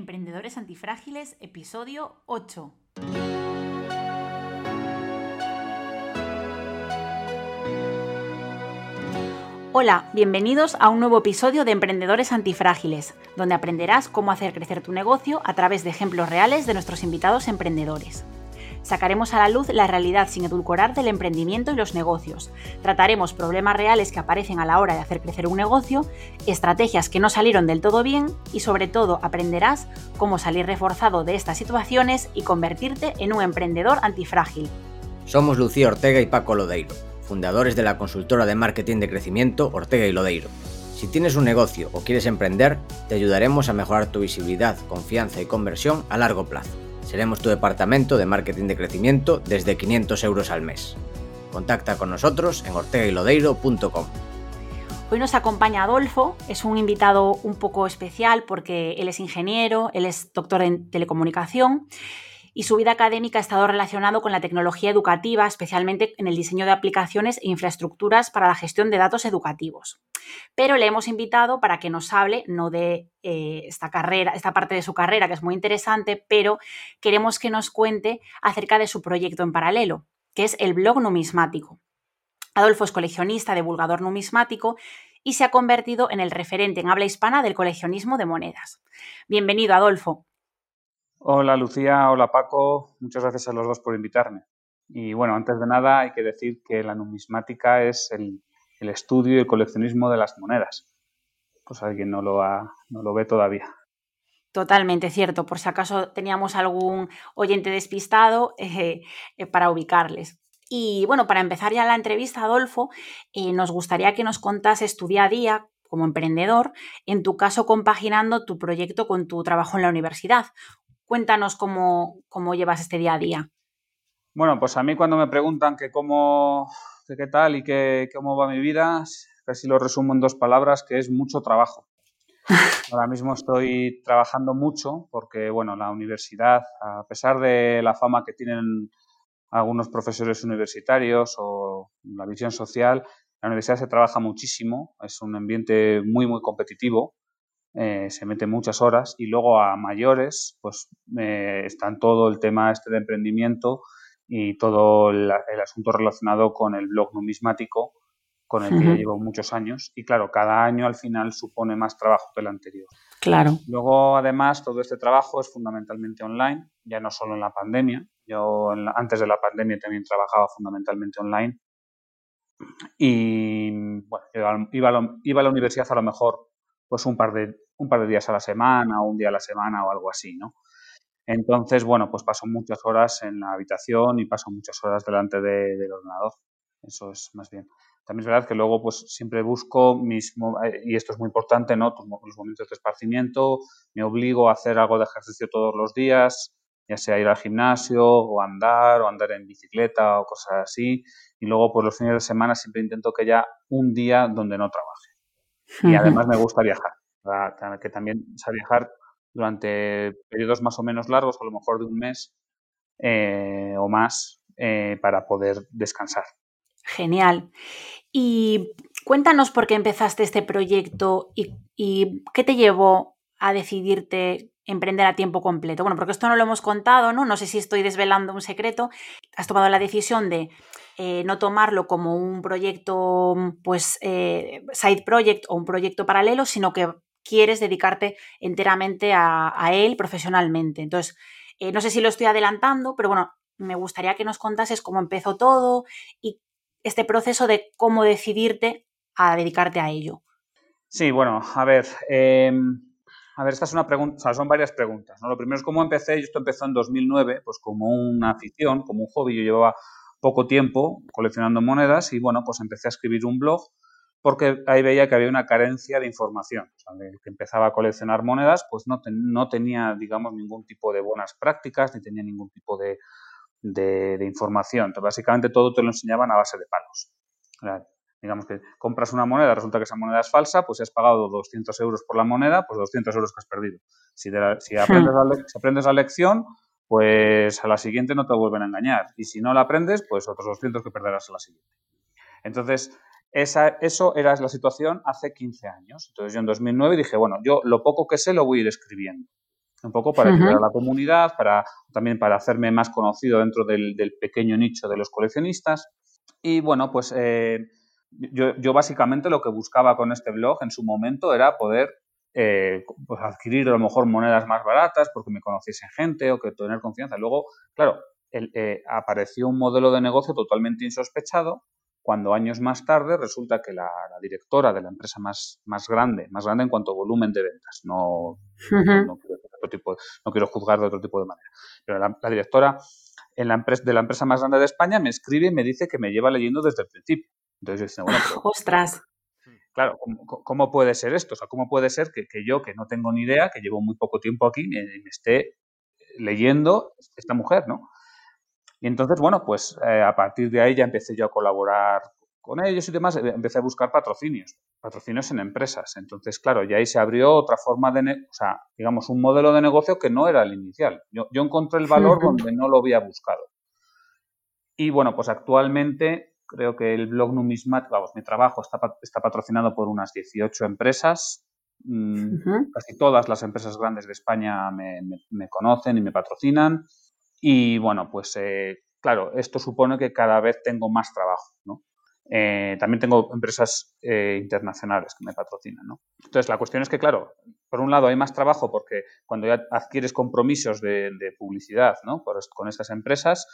Emprendedores Antifrágiles, episodio 8. Hola, bienvenidos a un nuevo episodio de Emprendedores Antifrágiles, donde aprenderás cómo hacer crecer tu negocio a través de ejemplos reales de nuestros invitados emprendedores. Sacaremos a la luz la realidad sin edulcorar del emprendimiento y los negocios. Trataremos problemas reales que aparecen a la hora de hacer crecer un negocio, estrategias que no salieron del todo bien y sobre todo aprenderás cómo salir reforzado de estas situaciones y convertirte en un emprendedor antifrágil. Somos Lucía Ortega y Paco Lodeiro, fundadores de la consultora de marketing de crecimiento Ortega y Lodeiro. Si tienes un negocio o quieres emprender, te ayudaremos a mejorar tu visibilidad, confianza y conversión a largo plazo. Seremos tu departamento de marketing de crecimiento desde 500 euros al mes. Contacta con nosotros en ortegailodeiro.com. Hoy nos acompaña Adolfo, es un invitado un poco especial porque él es ingeniero, él es doctor en telecomunicación y su vida académica ha estado relacionado con la tecnología educativa, especialmente en el diseño de aplicaciones e infraestructuras para la gestión de datos educativos. Pero le hemos invitado para que nos hable, no de eh, esta carrera, esta parte de su carrera que es muy interesante, pero queremos que nos cuente acerca de su proyecto en paralelo, que es el blog numismático. Adolfo es coleccionista, divulgador numismático y se ha convertido en el referente en habla hispana del coleccionismo de monedas. Bienvenido, Adolfo. Hola Lucía, hola Paco, muchas gracias a los dos por invitarme. Y bueno, antes de nada hay que decir que la numismática es el, estudio y el coleccionismo de las monedas. Pues alguien no lo, no lo ve todavía. Totalmente cierto, por si acaso teníamos algún oyente despistado eh, eh, para ubicarles. Y bueno, para empezar ya la entrevista, Adolfo, eh, nos gustaría que nos contases tu día a día como emprendedor, en tu caso compaginando tu proyecto con tu trabajo en la universidad. Cuéntanos cómo, llevas este día a día. Bueno, pues a mí cuando me preguntan que cómo, qué tal y que, cómo va mi vida, casi lo resumo en dos palabras, que es mucho trabajo. Ahora mismo estoy trabajando mucho porque, bueno, la universidad, a pesar de la fama que tienen algunos profesores universitarios o la visión social, la universidad se trabaja muchísimo, es un ambiente muy, muy competitivo eh, se mete muchas horas y luego a mayores pues eh, están todo el tema este de emprendimiento y todo el, asunto relacionado con el blog numismático con el que ya llevo muchos años y claro, cada año al final supone más trabajo que el anterior. Claro. Luego además todo este trabajo es fundamentalmente online, ya no solo en la pandemia, yo antes de la pandemia también trabajaba fundamentalmente online y bueno, iba a la universidad a lo mejor pues un par de, un par de días a la semana o un día a la semana o algo así, ¿no? Entonces, bueno, pues paso muchas horas en la habitación y paso muchas horas delante del ordenador. Eso es más bien. También es verdad que luego pues siempre busco mis, eh, y esto es muy importante, ¿no? Los momentos de esparcimiento, me obligo a hacer algo de ejercicio todos los días, ya sea ir al gimnasio o andar o andar en bicicleta o cosas así. Y luego pues los fines de semana siempre intento que haya un día donde no trabaje. Y además me gusta viajar, que también a viajar durante periodos más o menos largos, a lo mejor de un mes eh, o más, eh, para poder descansar. Genial. Y cuéntanos por qué empezaste este proyecto y, y, qué te llevó a decidirte emprender a tiempo completo. Bueno, porque esto no lo hemos contado, ¿no? No sé si estoy desvelando un secreto. Has tomado la decisión de eh, no tomarlo como un proyecto, pues, eh, side project o un proyecto paralelo, sino que quieres dedicarte enteramente a, él profesionalmente. Entonces, eh, no sé si lo estoy adelantando, pero bueno, me gustaría que nos contases cómo empezó todo y este proceso de cómo decidirte a dedicarte a ello. Sí, bueno, a ver, em, a ver, esta son varias preguntas. ¿no? Lo primero es cómo empecé. Esto empezó en 2009, pues como una afición, como un hobby. Yo llevaba poco tiempo coleccionando monedas y bueno, pues empecé a escribir un blog porque ahí veía que había una carencia de información. O sea, el que empezaba a coleccionar monedas, pues no, tenía, digamos, ningún tipo de buenas prácticas, ni tenía ningún tipo de, de, información. Entonces, básicamente todo te lo enseñaban a base de palos. Digamos que compras una moneda, resulta que esa moneda es falsa, pues si has pagado 200 euros por la moneda, pues 200 euros que has perdido. Si, si, aprendes, la, si aprendes la lección, pues a la siguiente no te vuelven a engañar. Y si no la aprendes, pues otros 200 que perderás a la siguiente. Entonces, esa, eso era la situación hace 15 años. Entonces yo en 2009 dije, bueno, yo lo poco que sé lo voy a ir escribiendo. un poco para ayudar a la comunidad, para también para hacerme más conocido dentro del, pequeño nicho de los coleccionistas. Y bueno, pues eh, yo, yo, básicamente lo que buscaba con este blog en su momento era poder eh, pues adquirir a lo mejor monedas más baratas porque me conociese gente o que tener confianza. Luego, claro, eh, apareció un modelo de negocio totalmente insospechado cuando años más tarde resulta que la, directora de la empresa más, más grande, más grande en cuanto a volumen de ventas, no, no, quiero, juzgar de otro tipo de manera, pero la, directora en la empresa, de la empresa más grande de España me escribe y me dice que me lleva leyendo desde el principio. Entonces yo bueno, ¡Ostras! Claro, ¿cómo, puede ser esto? O sea, ¿cómo puede ser que, yo, que no tengo ni idea, que llevo muy poco tiempo aquí, me, me esté leyendo esta mujer, ¿no? Y entonces, bueno, pues eh, a partir de ahí ya empecé yo a colaborar con ellos y demás, empecé a buscar patrocinios, patrocinios en empresas. Entonces, claro, ya ahí se abrió otra forma de, o sea, digamos, un modelo de negocio que no era el inicial. Yo, encontré el valor donde no lo había buscado. Y bueno, pues actualmente creo que el blog Numismat, vamos, mi trabajo está, está patrocinado por unas 18 empresas. Mm, casi todas las empresas grandes de España me, me conocen y me patrocinan. Y bueno, pues eh, claro, esto supone que cada vez tengo más trabajo, ¿no? Eh, también tengo empresas eh, internacionales que me patrocinan, ¿no? Entonces, la cuestión es que, claro, por un lado hay más trabajo porque cuando ya adquieres compromisos de, publicidad, ¿no? con estas empresas,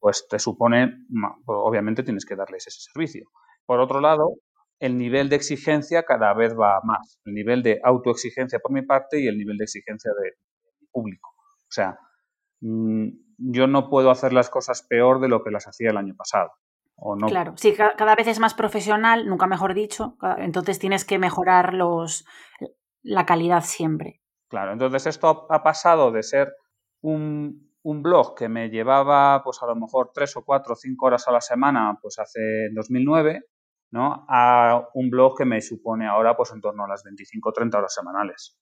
pues te supone, obviamente tienes que darles ese servicio. Por otro lado, el nivel de exigencia cada vez va más, el nivel de autoexigencia por mi parte y el nivel de exigencia de, de público. O sea, Mm, yo no puedo hacer las cosas peor de lo que las hacía el año pasado. ¿o no? Claro, sí, cada vez es más profesional, nunca mejor dicho, entonces tienes que mejorar los, la calidad siempre. Claro, entonces esto ha pasado de ser un, un, blog que me llevaba pues a lo mejor tres o cuatro o cinco horas a la semana pues hace 2009, ¿no? A un blog que me supone ahora pues en torno a las 25 o 30 horas semanales.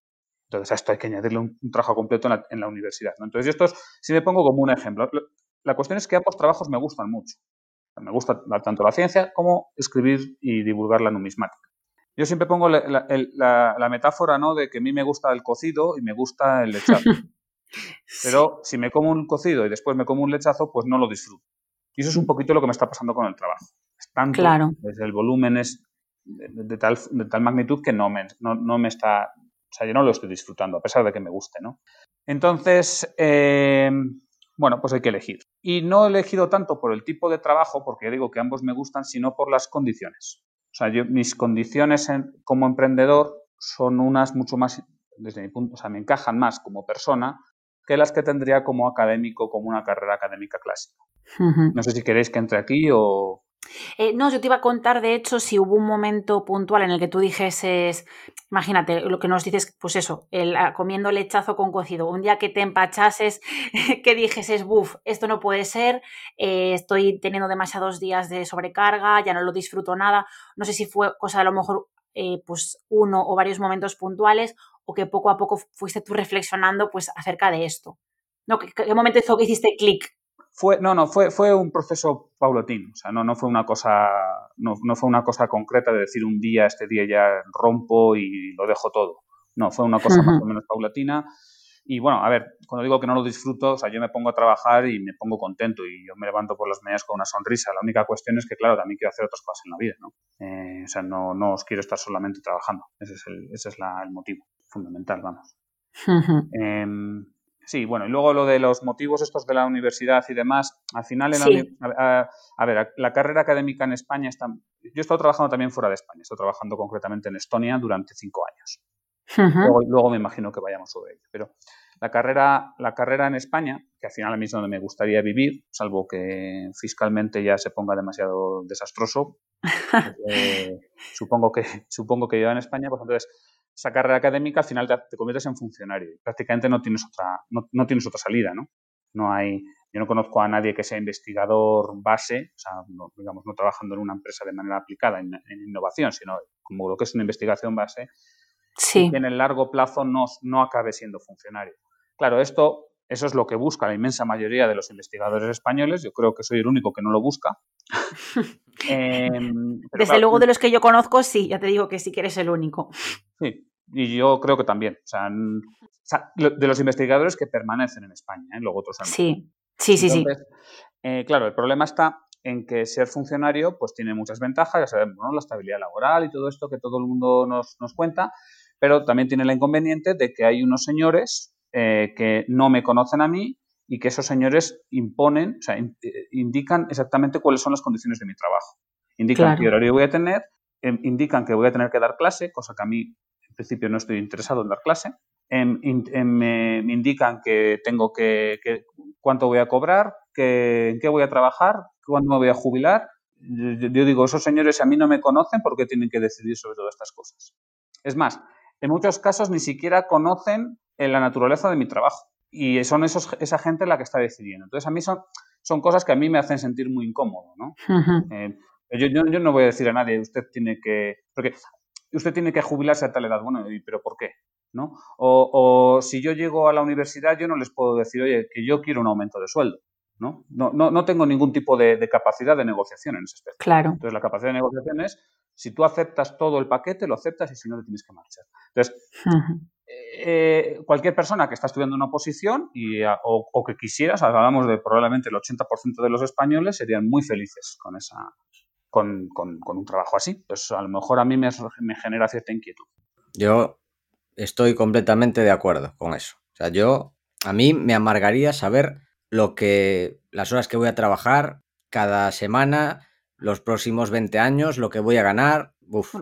Entonces a esto hay que añadirle un, trabajo completo en la, universidad. Entonces yo si me pongo como un ejemplo. La cuestión es que ambos trabajos me gustan mucho. Me gusta tanto la ciencia como escribir y divulgar la numismática. Yo siempre pongo la, metáfora ¿no? de que a mí me gusta el cocido y me gusta el lechazo. Pero si me como un cocido y después me como un lechazo, pues no lo disfruto. Y eso es un poquito lo que me está pasando con el trabajo. Es tanto, claro. el volumen es de, tal, de tal magnitud que no me, no me está o sea, yo no lo estoy disfrutando, a pesar de que me guste, ¿no? Entonces, eh, bueno, pues hay que elegir. Y no he elegido tanto por el tipo de trabajo, porque digo que ambos me gustan, sino por las condiciones. O sea, yo, mis condiciones como emprendedor son unas mucho más, desde mi punto, o sea, me encajan más como persona que las que tendría como académico, como una carrera académica clásica. No sé si queréis que entre aquí o... Eh, no, yo te iba a contar, de hecho, si hubo un momento puntual en el que tú dijeses, imagínate, lo que nos dices, pues eso, el, ah, comiendo lechazo con cocido, un día que te empachases, que dijeses, buf, esto no puede ser, eh, estoy teniendo demasiados días de sobrecarga, ya no lo disfruto nada, no sé si fue cosa a lo mejor eh, pues uno o varios momentos puntuales o que poco a poco fuiste tú reflexionando pues acerca de esto. No, ¿qué, qué momento hizo que hiciste clic fue, no, no, fue, fue un proceso paulatino, o sea, no, no fue una cosa, no, no, fue una cosa concreta de decir un día, este día ya rompo y lo dejo todo. No, fue una cosa más o menos paulatina. Y bueno, a ver, cuando digo que no lo disfruto, o sea, yo me pongo a trabajar y me pongo contento y yo me levanto por las mañanas con una sonrisa. La única cuestión es que, claro, también quiero hacer otras cosas en la vida, ¿no? Eh, o sea, no, no os quiero estar solamente trabajando. Ese es el, ese es la, el motivo fundamental, vamos. Sí, bueno, y luego lo de los motivos estos de la universidad y demás, al final, a, ver, la carrera académica en España está... Yo he estado trabajando también fuera de España, he estado trabajando concretamente en Estonia durante cinco años. luego, me imagino que vayamos sobre ello, pero la carrera, la carrera en España, que al final a mí es donde me gustaría vivir, salvo que fiscalmente ya se ponga demasiado desastroso, eh, supongo, que, supongo que yo en España, pues entonces esa carrera académica, al final te, conviertes en funcionario. Prácticamente no tienes otra, no, tienes otra salida, ¿no? No hay, yo no conozco a nadie que sea investigador base, o sea, digamos, no trabajando en una empresa de manera aplicada en, innovación, sino como lo que es una investigación base, sí. que en el largo plazo no, no acabe siendo funcionario. Claro, esto, eso es lo que busca la inmensa mayoría de los investigadores españoles. Yo creo que soy el único que no lo busca. Em, Desde luego, de los que yo conozco, sí, ya te digo que sí que eres el único. Sí, Y yo creo que también. O sea, de los investigadores que permanecen en España, ¿eh? luego otros. Sí, sí, sí, sí. Eh, claro, el problema está en que ser funcionario pues tiene muchas ventajas, ya sabemos, ¿no? la estabilidad laboral y todo esto que todo el mundo nos, nos cuenta, pero también tiene el inconveniente de que hay unos señores eh, que no me conocen a mí y que esos señores imponen, o sea, eh, indican exactamente cuáles son las condiciones de mi trabajo. Indican qué horario voy a tener, em, indican que voy a tener que dar clase, cosa que a mí en principio no estoy interesado en dar clase, em, em, me indican que tengo que, cuánto voy a cobrar, que, en qué voy a trabajar, cuándo me voy a jubilar. Yo, yo digo, esos señores a mí no me conocen, ¿por qué tienen que decidir sobre todas estas cosas? Es más, en muchos casos ni siquiera conocen la naturaleza de mi trabajo y son esos, esa gente la que está decidiendo. Entonces, a mí son, son cosas que a mí me hacen sentir muy incómodo, ¿no? Eh, yo, yo, no voy a decir a nadie, usted tiene que... Porque usted tiene que jubilarse a tal edad. Bueno, ¿pero por qué? ¿No? O, si yo llego a la universidad, yo no les puedo decir, oye, que yo quiero un aumento de sueldo. ¿no? No, no, tengo ningún tipo de, de, capacidad de negociación en ese aspecto. Claro. Entonces, la capacidad de negociación es si tú aceptas todo el paquete, lo aceptas y si no, te tienes que marchar. Entonces, eh, cualquier persona que está estudiando una oposición y, o, que quisieras, hablamos de probablemente el 80% de los españoles, serían muy felices con, esa, con, un trabajo así. Pues a lo mejor a mí me, me genera cierta inquietud. Yo estoy completamente de acuerdo con eso. O sea, yo, a mí me amargaría saber lo que, las horas que voy a trabajar cada semana, los próximos 20 años, lo que voy a ganar.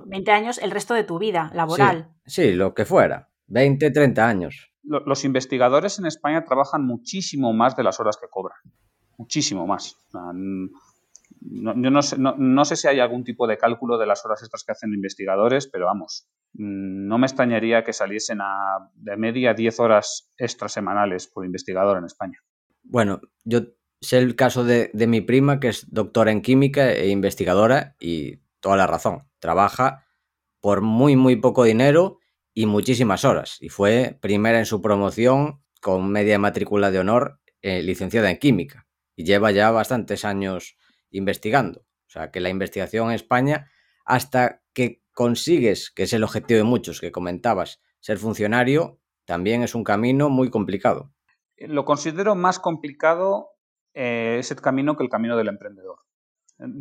20 años, el resto de tu vida laboral. Sí, lo que fuera. 20, 30 años. Los investigadores en España trabajan muchísimo más de las horas que cobran. Muchísimo más. yo no sé, no, sé si hay algún tipo de cálculo de las horas extras que hacen investigadores, pero vamos, no me extrañaría que saliesen a de media 10 horas extras semanales por investigador en España. Bueno, yo Sé el caso de, mi prima, que es doctora en química e investigadora, y toda la razón. Trabaja por muy, muy poco dinero y muchísimas horas. Y fue primera en su promoción con media matrícula de honor, eh, licenciada en química. Y lleva ya bastantes años investigando. O sea que la investigación en España, hasta que consigues, que es el objetivo de muchos que comentabas, ser funcionario, también es un camino muy complicado. Lo considero más complicado eh, ese camino que el camino del emprendedor.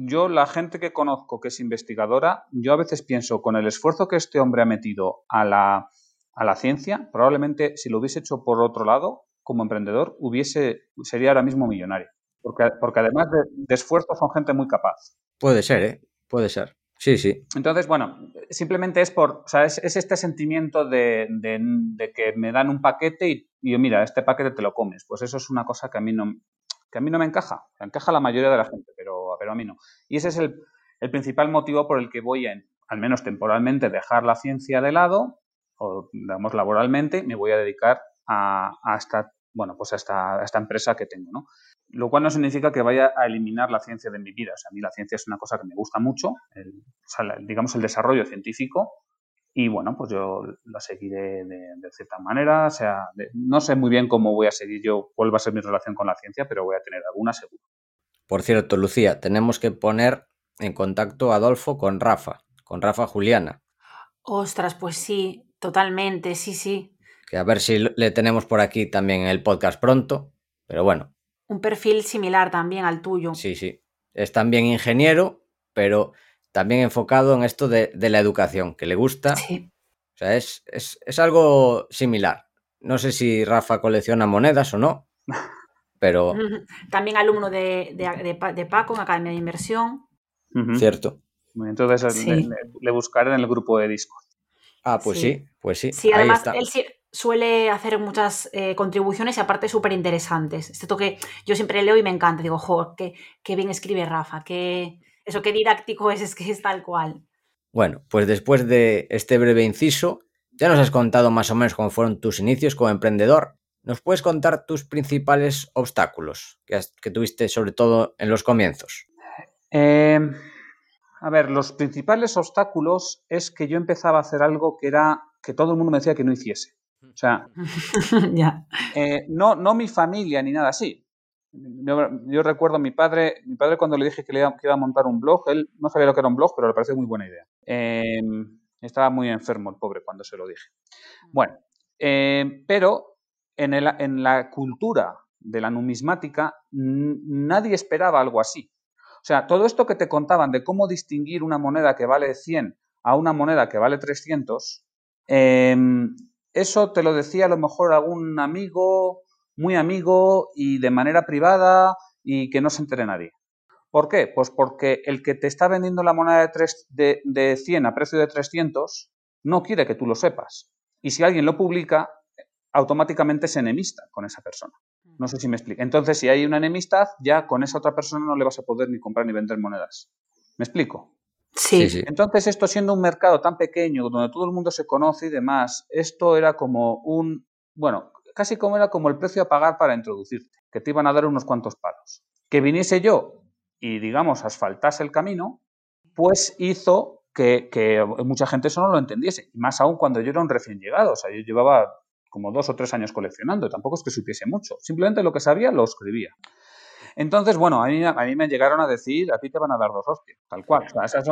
Yo, la gente que conozco que es investigadora, yo a veces pienso, con el esfuerzo que este hombre ha metido a la, a la ciencia, probablemente si lo hubiese hecho por otro lado, como emprendedor, hubiese, sería ahora mismo millonario. Porque, porque además de, esfuerzo son gente muy capaz. Puede ser, ¿eh? Puede ser. Sí, sí. Entonces, bueno, simplemente es por, o sea, es, este sentimiento de, de, que me dan un paquete y, y, mira, este paquete te lo comes. Pues eso es una cosa que a mí no, que a mí no me encaja, me encaja la mayoría de la gente, pero, a mí no. Y ese es el, principal motivo por el que voy a, al menos temporalmente, dejar la ciencia de lado, o digamos laboralmente, me voy a dedicar a, esta, bueno, pues a esta, empresa que tengo, ¿no? Lo cual no significa que vaya a eliminar la ciencia de mi vida. O sea, a mí la ciencia es una cosa que me gusta mucho, digamos el desarrollo científico, y bueno, pues yo la seguiré de, cierta manera. O sea, no sé muy bien cómo voy a seguir yo, cuál va a ser mi relación con la ciencia, pero voy a tener alguna seguro. Por cierto, Lucía, tenemos que poner en contacto a Adolfo con Rafa, con Rafa Juliana. Ostras, pues sí, totalmente, sí, sí. Que a ver si le tenemos por aquí también en el podcast pronto, pero bueno. Un perfil similar también al tuyo. Sí, sí. Es también ingeniero, pero también enfocado en esto de, la educación, que le gusta. Sí. O sea, es, algo similar. No sé si Rafa colecciona monedas o no, pero... También alumno de, de, Paco en Academia de Inversión. Cierto. Entonces le, buscaré en el grupo de Discord. Ah, pues sí, pues sí. Sí, además él suele hacer muchas eh, contribuciones y aparte súper interesantes. Este toque yo siempre leo y me encanta. Digo, jo, qué, qué bien escribe Rafa, qué, eso qué didáctico es, es que es tal cual. Bueno, pues después de este breve inciso, ya nos has contado más o menos cómo fueron tus inicios como emprendedor. ¿Nos puedes contar tus principales obstáculos que, tuviste sobre todo en los comienzos? Em, a ver, los principales obstáculos es que yo empezaba a hacer algo que era que todo el mundo me decía que no hiciese. O sea, eh, no, no mi familia ni nada así, yo, recuerdo a mi padre, mi padre cuando le dije que, le iba, que iba a montar un blog, él no sabía lo que era un blog, pero le pareció muy buena idea. Em, Estaba muy enfermo el pobre cuando se lo dije. Bueno, eh, pero en, en la cultura de la numismática nadie esperaba algo así. O sea, todo esto que te contaban de cómo distinguir una moneda que vale 100 a una moneda que vale 300, em, eso te lo decía a lo mejor algún amigo, muy amigo y de manera privada y que no se entere nadie. ¿Por qué? Pues porque el que te está vendiendo la moneda de, 3, de, de 100 a precio de 300 no quiere que tú lo sepas. Y si alguien lo publica, automáticamente es enemista con esa persona. No sé si me explico. Entonces, si hay una enemistad, ya con esa otra persona no le vas a poder ni comprar ni vender monedas. ¿Me explico? Sí. Entonces, esto siendo un mercado tan pequeño, donde todo el mundo se conoce y demás, esto era como un, bueno, casi como era como el precio a pagar para introducirte, que te iban a dar unos cuantos palos. Que viniese yo y, digamos, asfaltase el camino, pues hizo que, que mucha gente eso no lo entendiese. Más aún cuando yo era un recién llegado. O sea, yo llevaba como dos o tres años coleccionando, tampoco es que supiese mucho, simplemente lo que sabía lo escribía. Entonces, bueno, a mí, a mí me llegaron a decir, a ti te van a dar dos hostias, tal cual. esas,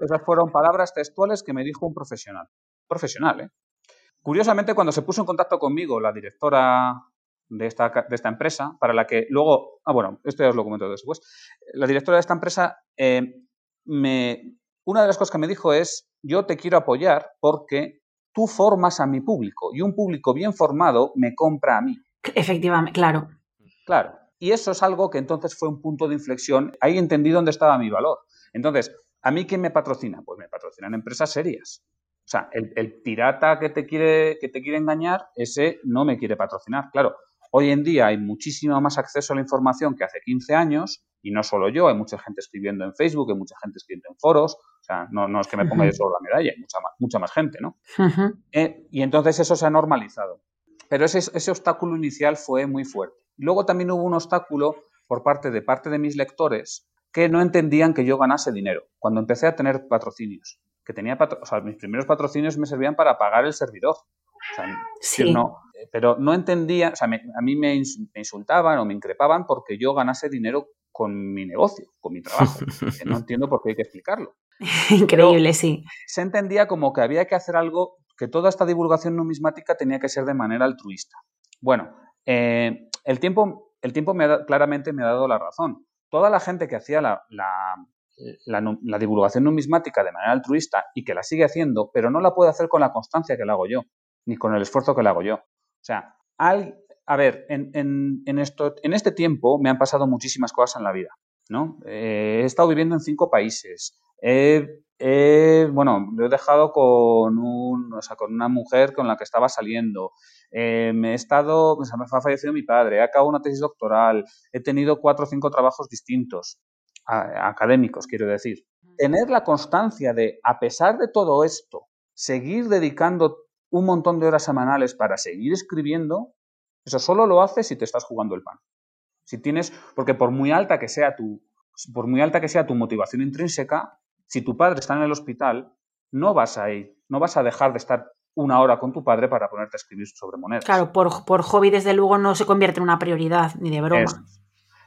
esas, fueron palabras textuales que me dijo un profesional. Profesional, ¿eh? Curiosamente, cuando se puso en contacto conmigo la directora de esta, de esta empresa, para la que luego, ah, bueno, esto ya os lo comento después, la directora de esta empresa, eh, me, una de las cosas que me dijo es, yo te quiero apoyar porque tú formas a mi público y un público bien formado me compra a mí. Efectivamente, claro. Claro. Y eso es algo que entonces fue un punto de inflexión. Ahí entendí dónde estaba mi valor. Entonces, ¿a mí quién me patrocina? Pues me patrocinan empresas serias. O sea, el, pirata que te, quiere, que te quiere engañar, ese no me quiere patrocinar. Claro, hoy en día hay muchísimo más acceso a la información que hace 15 años y no solo yo, hay mucha gente escribiendo en Facebook, hay mucha gente escribiendo en foros, o sea, no, no es que me ponga yo solo la medalla, hay mucha más, mucha más gente, ¿no? Eh, y entonces eso se ha normalizado. Pero ese, ese obstáculo inicial fue muy fuerte. Luego también hubo un obstáculo por parte de parte de mis lectores que no entendían que yo ganase dinero cuando empecé a tener patrocinios. Que tenía o sea, mis primeros patrocinios me servían para pagar el servidor. O sea, sí. no, pero no entendía, o sea, a mí me, insultaban o me increpaban porque yo ganase dinero con mi negocio, con mi trabajo. que no entiendo por qué hay que explicarlo. Increíble, sí. Se entendía como que había que hacer algo, que toda esta divulgación numismática tenía que ser de manera altruista. Bueno, eh, el tiempo, el tiempo me claramente me ha dado la razón. Toda la gente que hacía la, la, divulgación numismática de manera altruista y que la sigue haciendo, pero no la puede hacer con la constancia que la hago yo, ni con el esfuerzo que la hago yo. O sea, al, a ver, en, en, esto, en este tiempo me han pasado muchísimas cosas en la vida. ¿no? Eh, he estado viviendo en cinco países. He, bueno, lo he dejado con, un, o sea, con una mujer con la que estaba saliendo. Eh, me he estado, me ha fallecido mi padre, he acabado una tesis doctoral, he tenido cuatro o cinco trabajos distintos, académicos, quiero decir. Tener la constancia de, a pesar de todo esto, seguir dedicando un montón de horas semanales para seguir escribiendo, eso solo lo haces si te estás jugando el pan. Si tienes, porque por muy alta que sea tu, por muy alta que sea tu motivación intrínseca, si tu padre está en el hospital, no vas a ir, no vas a dejar de estar una hora con tu padre para ponerte a escribir sobre monedas. Claro, por, por hobby desde luego no se convierte en una prioridad, ni de broma.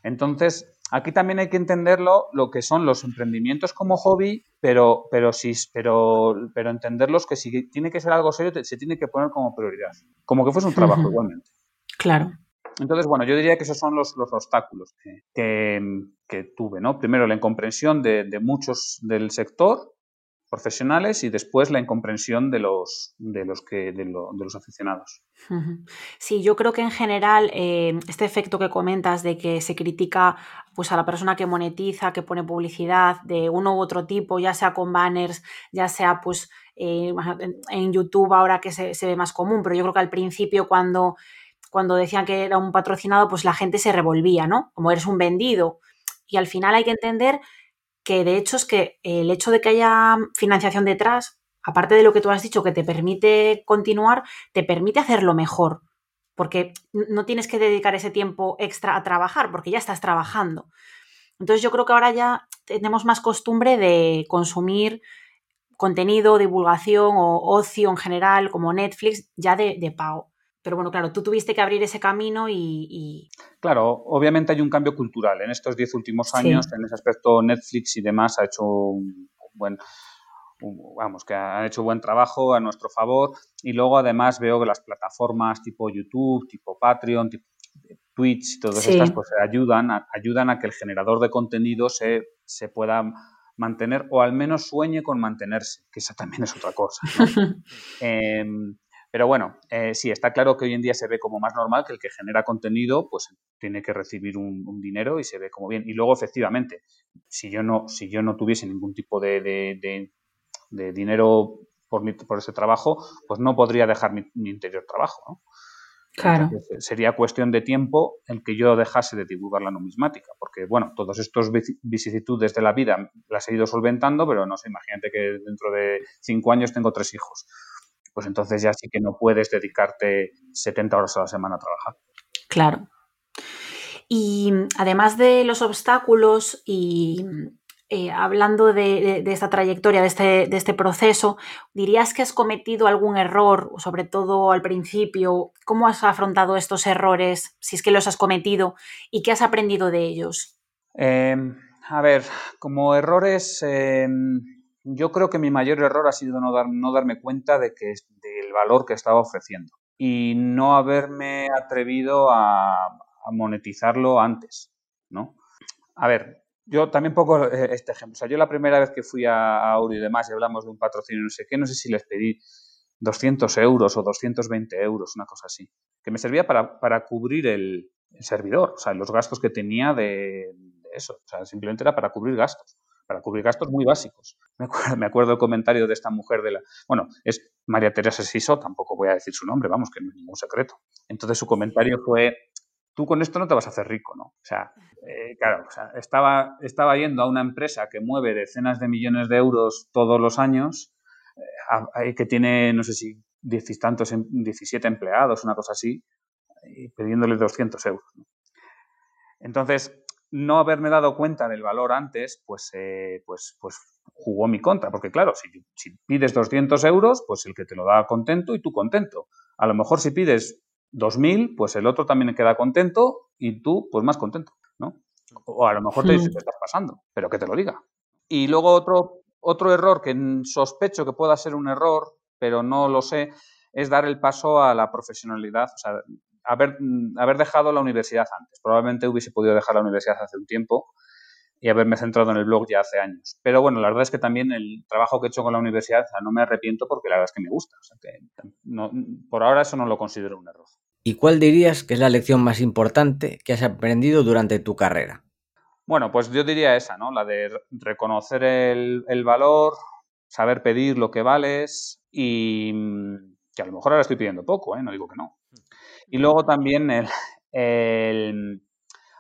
Entonces, aquí también hay que entenderlo, lo que son los emprendimientos como hobby, pero, pero, sí, pero, pero entenderlos que si tiene que ser algo serio, se tiene que poner como prioridad. Como que fuese un trabajo igualmente. Claro. Entonces, bueno, yo diría que esos son los, los obstáculos que, tuve, ¿no? Primero, la incomprensión de, muchos del sector profesionales y después la incomprensión de los, de los, que, de, los aficionados. Sí, yo creo que en general eh, este efecto que comentas de que se critica pues, a la persona que monetiza, que pone publicidad de uno u otro tipo, ya sea con banners, ya sea pues eh, en YouTube ahora que se, se ve más común, pero yo creo que al principio cuando cuando decían que era un patrocinado, pues la gente se revolvía, ¿no? Como eres un vendido. Y al final hay que entender que de hecho es que el hecho de que haya financiación detrás, aparte de lo que tú has dicho, que te permite continuar, te permite hacerlo mejor. Porque no tienes que dedicar ese tiempo extra a trabajar, porque ya estás trabajando. Entonces yo creo que ahora ya tenemos más costumbre de consumir contenido, divulgación o ocio en general, como Netflix, ya de, de pago. Pero bueno, claro, tú tuviste que abrir ese camino y... Claro, obviamente hay un cambio cultural. En estos diez últimos años, en ese aspecto, Netflix y demás ha hecho un buen, vamos, que han hecho buen trabajo a nuestro favor y luego además veo que las plataformas tipo YouTube, tipo Patreon, tipo Twitch, todas estas pues ayudan a, ayudan a que el generador de contenido se, se pueda mantener o al menos sueñe con mantenerse, que esa también es otra cosa. Em, pero bueno, eh, sí, está claro que hoy en día se ve como más normal que el que genera contenido pues tiene que recibir un, dinero y se ve como bien. Y luego, efectivamente, si yo no, si yo no tuviese ningún tipo de, de, dinero por, por ese trabajo, pues no podría dejar mi, interior trabajo. ¿no? Claro. Eh, sería cuestión de tiempo el que yo dejase de divulgar la numismática, porque, bueno, todos estos vicisitudes de la vida las he ido solventando, pero no sé, imagínate que dentro de cinco años tengo tres hijos. Pues entonces ya sí que no puedes dedicarte 70 horas a la semana a trabajar. Claro. Y además de los obstáculos y eh, hablando de, esta trayectoria, de este, de este, proceso, ¿dirías que has cometido algún error, sobre todo al principio? ¿Cómo has afrontado estos errores, si es que los has cometido, y qué has aprendido de ellos? Em, a ver, como errores, em, yo creo que mi mayor error ha sido no, dar, no darme cuenta de que, del valor que estaba ofreciendo y no haberme atrevido a, monetizarlo antes, ¿no? A ver, yo también pongo eh, este ejemplo. O sea, yo la primera vez que fui a, Auro y demás y hablamos de un patrocinio no sé qué, no sé si les pedí 200 euros o 220 euros, una cosa así, que me servía para, para cubrir el, servidor, o sea, los gastos que tenía de, eso. O sea, simplemente era para cubrir gastos, para cubrir gastos muy básicos. Me acuerdo, me acuerdo el comentario de esta mujer de la... Bueno, es María Teresa Siso, tampoco voy a decir su nombre, vamos, que no es ningún secreto. Entonces su comentario fue, tú con esto no te vas a hacer rico, ¿no? O sea, eh, claro, o sea, estaba, estaba yendo a una empresa que mueve decenas de millones de euros todos los años, eh, que tiene, no sé si, diez tantos, 17 empleados, una cosa así, y pidiéndole 200 euros. Entonces, no haberme dado cuenta del valor antes, pues, eh, pues, pues jugó mi contra, porque claro, si, si pides 200 euros, pues el que te lo da contento y tú contento. A lo mejor si pides 2.000, pues el otro también queda contento y tú, pues más contento, ¿no? O a lo mejor te dices que estás pasando, pero que te lo diga. Y luego otro, otro error que sospecho que pueda ser un error, pero no lo sé, es dar el paso a la profesionalidad, o sea, haber, haber dejado la universidad antes. Probablemente hubiese podido dejar la universidad hace un tiempo y haberme centrado en el blog ya hace años. Pero bueno, la verdad es que también el trabajo que he hecho con la universidad, no me arrepiento porque la verdad es que me gusta. O sea que por ahora eso no lo considero un error. ¿Y cuál dirías que es la lección más importante que has aprendido durante tu carrera? Bueno, pues yo diría esa, ¿no? La de reconocer el, valor, saber pedir lo que vales y que a lo mejor ahora estoy pidiendo poco, ¿eh? No digo que no. Y luego también el,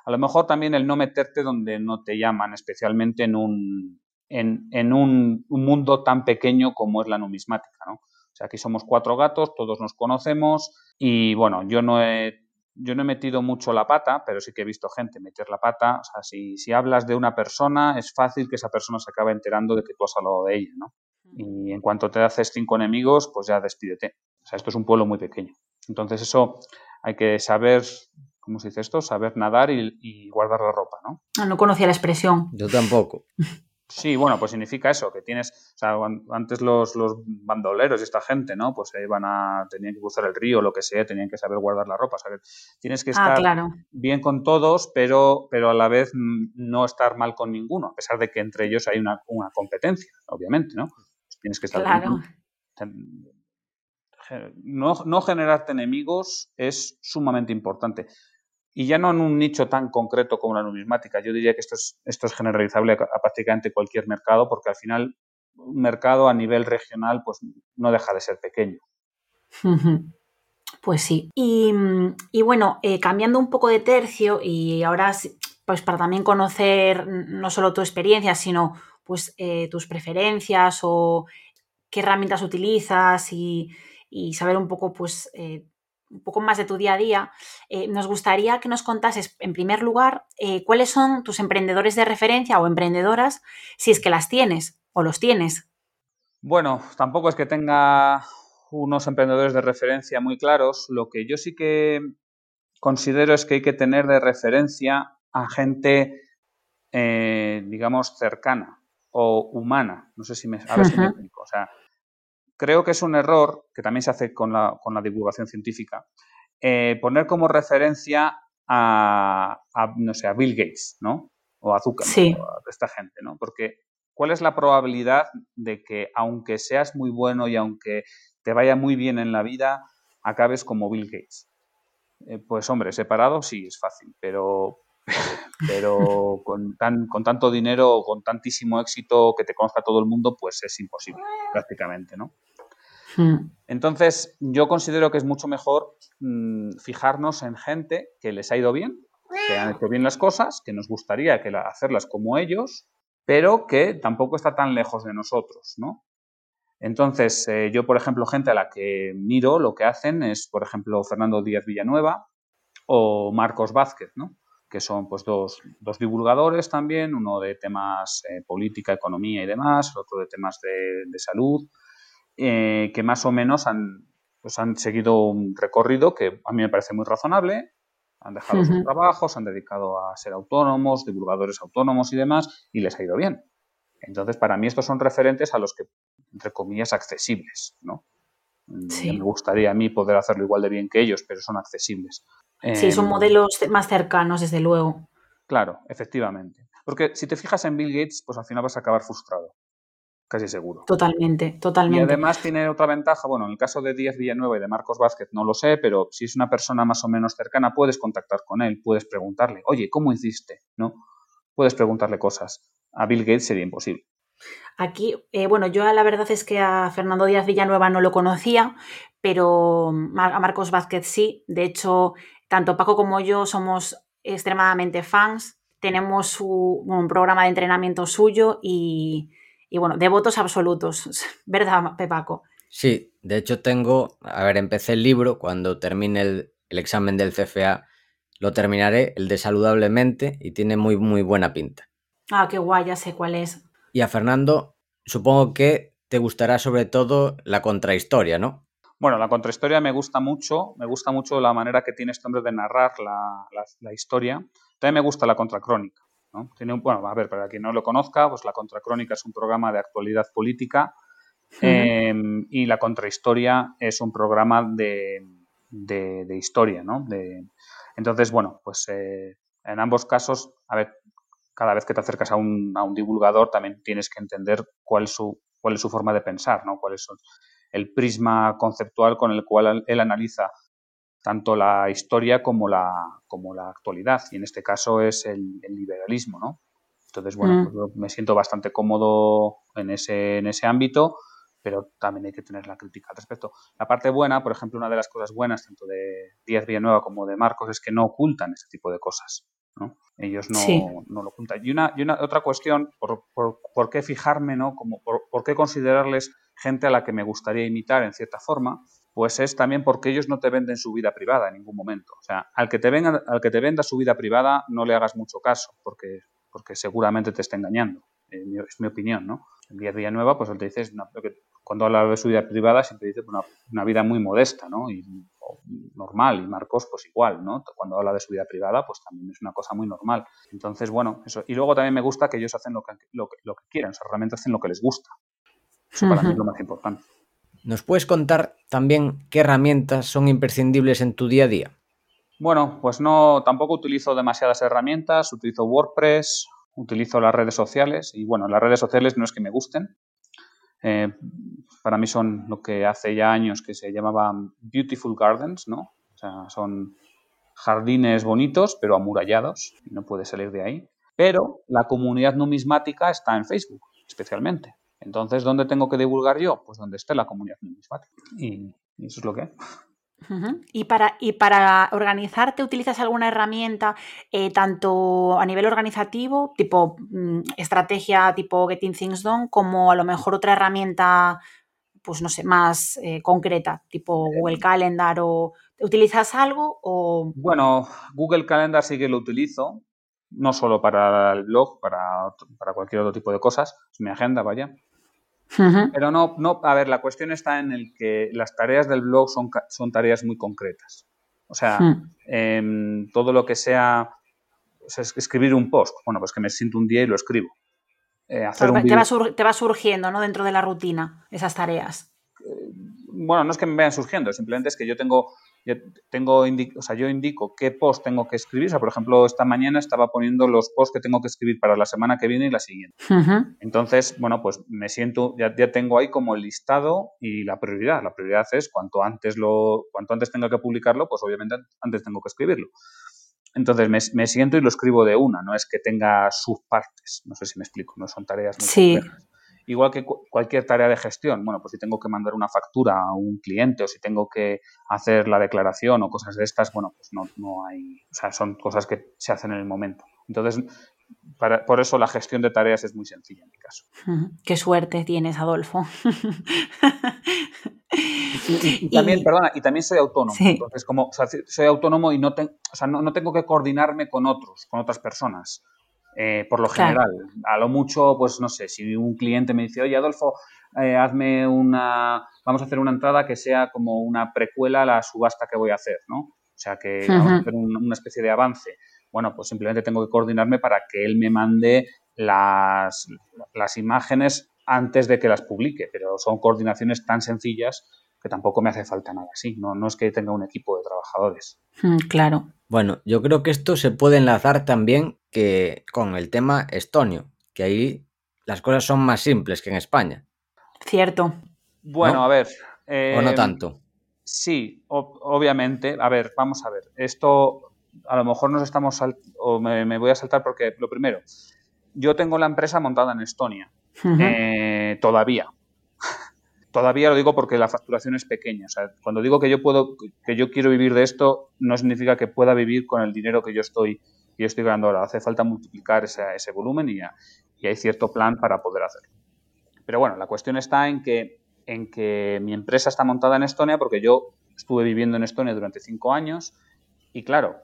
a lo mejor también el no meterte donde no te llaman, especialmente en un, en, un, un, mundo tan pequeño como es la numismática, ¿no? O sea, aquí somos cuatro gatos, todos nos conocemos, y bueno, yo no he, yo no he metido mucho la pata, pero sí que he visto gente meter la pata. O sea, si, si hablas de una persona, es fácil que esa persona se acabe enterando de que tú has hablado de ella, ¿no? Y en cuanto te haces cinco enemigos, pues ya despídete. O sea, esto es un pueblo muy pequeño. Entonces eso hay que saber, ¿cómo se dice esto? Saber nadar y, y guardar la ropa, ¿no? Ah, no conocía la expresión. Yo tampoco. Sí, bueno, pues significa eso, que tienes, o sea, antes los, los bandoleros y esta gente, ¿no? Pues iban a, tenían que cruzar el río, lo que sea, tenían que saber guardar la ropa, o tienes que ah, estar bien con todos, pero, pero a la vez no estar mal con ninguno, a pesar de que entre ellos hay una, competencia, obviamente, ¿no? Pues tienes que estar claro. No, no generarte enemigos es sumamente importante y ya no en un nicho tan concreto como la numismática. Yo diría que esto es, esto es generalizable a, prácticamente cualquier mercado, porque al final un mercado a nivel regional pues no deja de ser pequeño. Pues sí. Y, bueno, eh, cambiando un poco de tercio y ahora pues para también conocer no solo tu experiencia, sino pues eh, tus preferencias o qué herramientas utilizas y, saber un poco pues eh, un poco más de tu día a día, eh, nos gustaría que nos contases, en primer lugar, eh, cuáles son tus emprendedores de referencia o emprendedoras, si es que las tienes o los tienes. Bueno, tampoco es que tenga unos emprendedores de referencia muy claros. Lo que yo sí que considero es que hay que tener de referencia a gente, eh, digamos, cercana o humana. No sé si me, a ver si me explico. O sea, creo que es un error que también se hace con la, con la divulgación científica. Eh, poner como referencia a, no sé, a Bill Gates, ¿no? O a Zuckerberg, o a esta gente, ¿no? Porque ¿cuál es la probabilidad de que aunque seas muy bueno y aunque te vaya muy bien en la vida, acabes como Bill Gates? Eh, pues hombre, separado sí es fácil, pero, pero con, tan, con tanto dinero, con tantísimo éxito que te conozca todo el mundo, pues es imposible prácticamente, ¿no? Hmm. Entonces, yo considero que es mucho mejor mm, fijarnos en gente que les ha ido bien, que han hecho bien las cosas, que nos gustaría que hacerlas como ellos, pero que tampoco está tan lejos de nosotros, ¿no? Entonces, eh, yo, por ejemplo, gente a la que miro lo que hacen es, por ejemplo, Fernando Díaz Villanueva o Marcos Vázquez, ¿no? Que son pues dos, dos divulgadores también, uno de temas eh, política, economía y demás, otro de temas de, salud, eh, que más o menos han, pues han seguido un recorrido que a mí me parece muy razonable, han dejado sus trabajos, han dedicado a ser autónomos, divulgadores autónomos y demás, y les ha ido bien. Entonces, para mí estos son referentes a los que entre comillas, accesibles, ¿no? Mm, me gustaría a mí poder hacerlo igual de bien que ellos, pero son accesibles. Sí, son em, modelos más cercanos, desde luego. Claro, efectivamente. Porque si te fijas en Bill Gates, pues al final vas a acabar frustrado. Casi seguro. Totalmente, totalmente. Y además tiene otra ventaja, bueno, en el caso de Díaz Villanueva y de Marcos Vázquez no lo sé, pero si es una persona más o menos cercana, puedes contactar con él, puedes preguntarle, oye, ¿cómo hiciste? ¿No? Puedes preguntarle cosas. A Bill Gates sería imposible. Aquí, eh, bueno, yo la verdad es que a Fernando Díaz Villanueva no lo conocía, pero a Marcos Vázquez sí. De hecho, tanto Paco como yo somos extremadamente fans. Tenemos un programa de entrenamiento suyo y, bueno, devotos absolutos. ¿Verdad, Pepaco? Sí, de hecho tengo, a ver, empecé el libro, cuando termine el, el examen del CFA, lo terminaré, el de saludablemente, y tiene muy, muy buena pinta. Ah, qué guay, ya sé cuál es. Y a Fernando, supongo que te gustará sobre todo la contrahistoria, ¿no? Bueno, la contrahistoria me gusta mucho, me gusta mucho la manera que tiene este hombre de narrar la, historia. También me gusta la contracrónica. ¿no? Tiene un, bueno, a ver, para quien no lo conozca, pues la contracrónica es un programa de actualidad política em, y la contrahistoria es un programa de, historia, ¿no? De, entonces, bueno, pues eh, en ambos casos, a ver, cada vez que te acercas a un, divulgador también tienes que entender cuál es su, cuál es su forma de pensar, ¿no? cuál es el prisma conceptual con el cual él analiza tanto la historia como la, como la actualidad, y en este caso es el, liberalismo. ¿no? Entonces, bueno, mm. pues me siento bastante cómodo en ese, en ese ámbito, pero también hay que tener la crítica al respecto. La parte buena, por ejemplo, una de las cosas buenas tanto de Díaz Villanueva como de Marcos es que no ocultan ese tipo de cosas. Ellos no, no, lo ocultan. Y una, y una otra cuestión, por, por, qué fijarme, ¿no? Como por, qué considerarles gente a la que me gustaría imitar en cierta forma, pues es también porque ellos no te venden su vida privada en ningún momento. O sea, al que te, venga, al que te venda su vida privada no le hagas mucho caso, porque, porque seguramente te está engañando. Eh, es mi opinión, ¿no? En Vía Nueva, pues él te dice, cuando habla de su vida privada, siempre dice una, una vida muy modesta, ¿no? Y normal y Marcos pues igual, ¿no? Cuando habla de su vida privada pues también es una cosa muy normal. Entonces, bueno, eso. Y luego también me gusta que ellos hacen lo que, lo, lo que quieren, o sea, realmente hacen lo que les gusta. Eso para mí es lo más importante. ¿Nos puedes contar también qué herramientas son imprescindibles en tu día a día? Bueno, pues no, tampoco utilizo demasiadas herramientas, utilizo WordPress, utilizo las redes sociales y bueno, las redes sociales no es que me gusten, eh, para mí son lo que hace ya años que se llamaban Beautiful Gardens, ¿no? O sea, son jardines bonitos, pero amurallados, y no puede salir de ahí. Pero la comunidad numismática está en Facebook, especialmente. Entonces, ¿dónde tengo que divulgar yo? Pues donde esté la comunidad numismática. Y, eso es lo que ¿Y, para, y para organizarte, ¿utilizas alguna herramienta eh, tanto a nivel organizativo, tipo mm, estrategia tipo Getting Things Done, como a lo mejor otra herramienta, pues no sé, más eh, concreta, tipo Google Calendar o ¿utilizas algo? O... Bueno, Google Calendar sí que lo utilizo, no solo para el blog, para, para cualquier otro tipo de cosas, es mi agenda, vaya. Pero no, no, a ver, la cuestión está en el que las tareas del blog son, son tareas muy concretas. O sea, em, todo lo que sea escribir un post, bueno, pues que me siento un día y lo escribo. eh, hacer un te, va te va surgiendo ¿no? dentro de la rutina esas tareas. bueno, no es que me vayan surgiendo, simplemente es que yo tengo yo tengo, o sea, yo indico qué post tengo que escribir. O sea, por ejemplo, esta mañana estaba poniendo los posts que tengo que escribir para la semana que viene y la siguiente. Entonces, bueno, pues me siento, ya, ya, tengo ahí como el listado y la prioridad. La prioridad es cuanto antes lo, cuanto antes tenga que publicarlo, pues obviamente antes tengo que escribirlo. Entonces me, me siento y lo escribo de una, no es que tenga subpartes. No sé si me explico, no son tareas muy sí. Igual que cualquier tarea de gestión, bueno, pues si tengo que mandar una factura a un cliente o si tengo que hacer la declaración o cosas de estas, bueno, pues no, no hay, o sea, son cosas que se hacen en el momento. Entonces, para, por eso la gestión de tareas es muy sencilla en mi caso. Qué suerte tienes, Adolfo. Y, también, perdona, y también soy autónomo. Entonces, como soy autónomo y no, o sea, no, no, tengo que coordinarme con otros, con otras personas. Eh, por lo general. A lo mucho, pues no sé, si un cliente me dice, oye, Adolfo, eh, hazme una, vamos a hacer una entrada que sea como una precuela a la subasta que voy a hacer, ¿no? O sea, que vamos a hacer una especie de avance. Bueno, pues simplemente tengo que coordinarme para que él me mande las, las imágenes antes de que las publique, pero son coordinaciones tan sencillas que tampoco me hace falta nada así. No, no es que tenga un equipo de trabajadores. claro. Bueno, yo creo que esto se puede enlazar también que con el tema estonio, que ahí las cosas son más simples que en España. Cierto. Bueno, a ver. ¿O no tanto? Sí, obviamente. A ver, vamos a ver. Esto a lo mejor nos estamos o me, voy a saltar porque lo primero, yo tengo la empresa montada en Estonia. Eh, todavía todavía lo digo porque la facturación es pequeña. O sea, cuando digo que yo puedo, que yo quiero vivir de esto, no significa que pueda vivir con el dinero que yo estoy, que yo estoy ganando ahora. Hace falta multiplicar ese, volumen y, y, hay cierto plan para poder hacerlo. Pero bueno, la cuestión está en que, mi empresa está montada en Estonia porque yo estuve viviendo en Estonia durante cinco años y claro,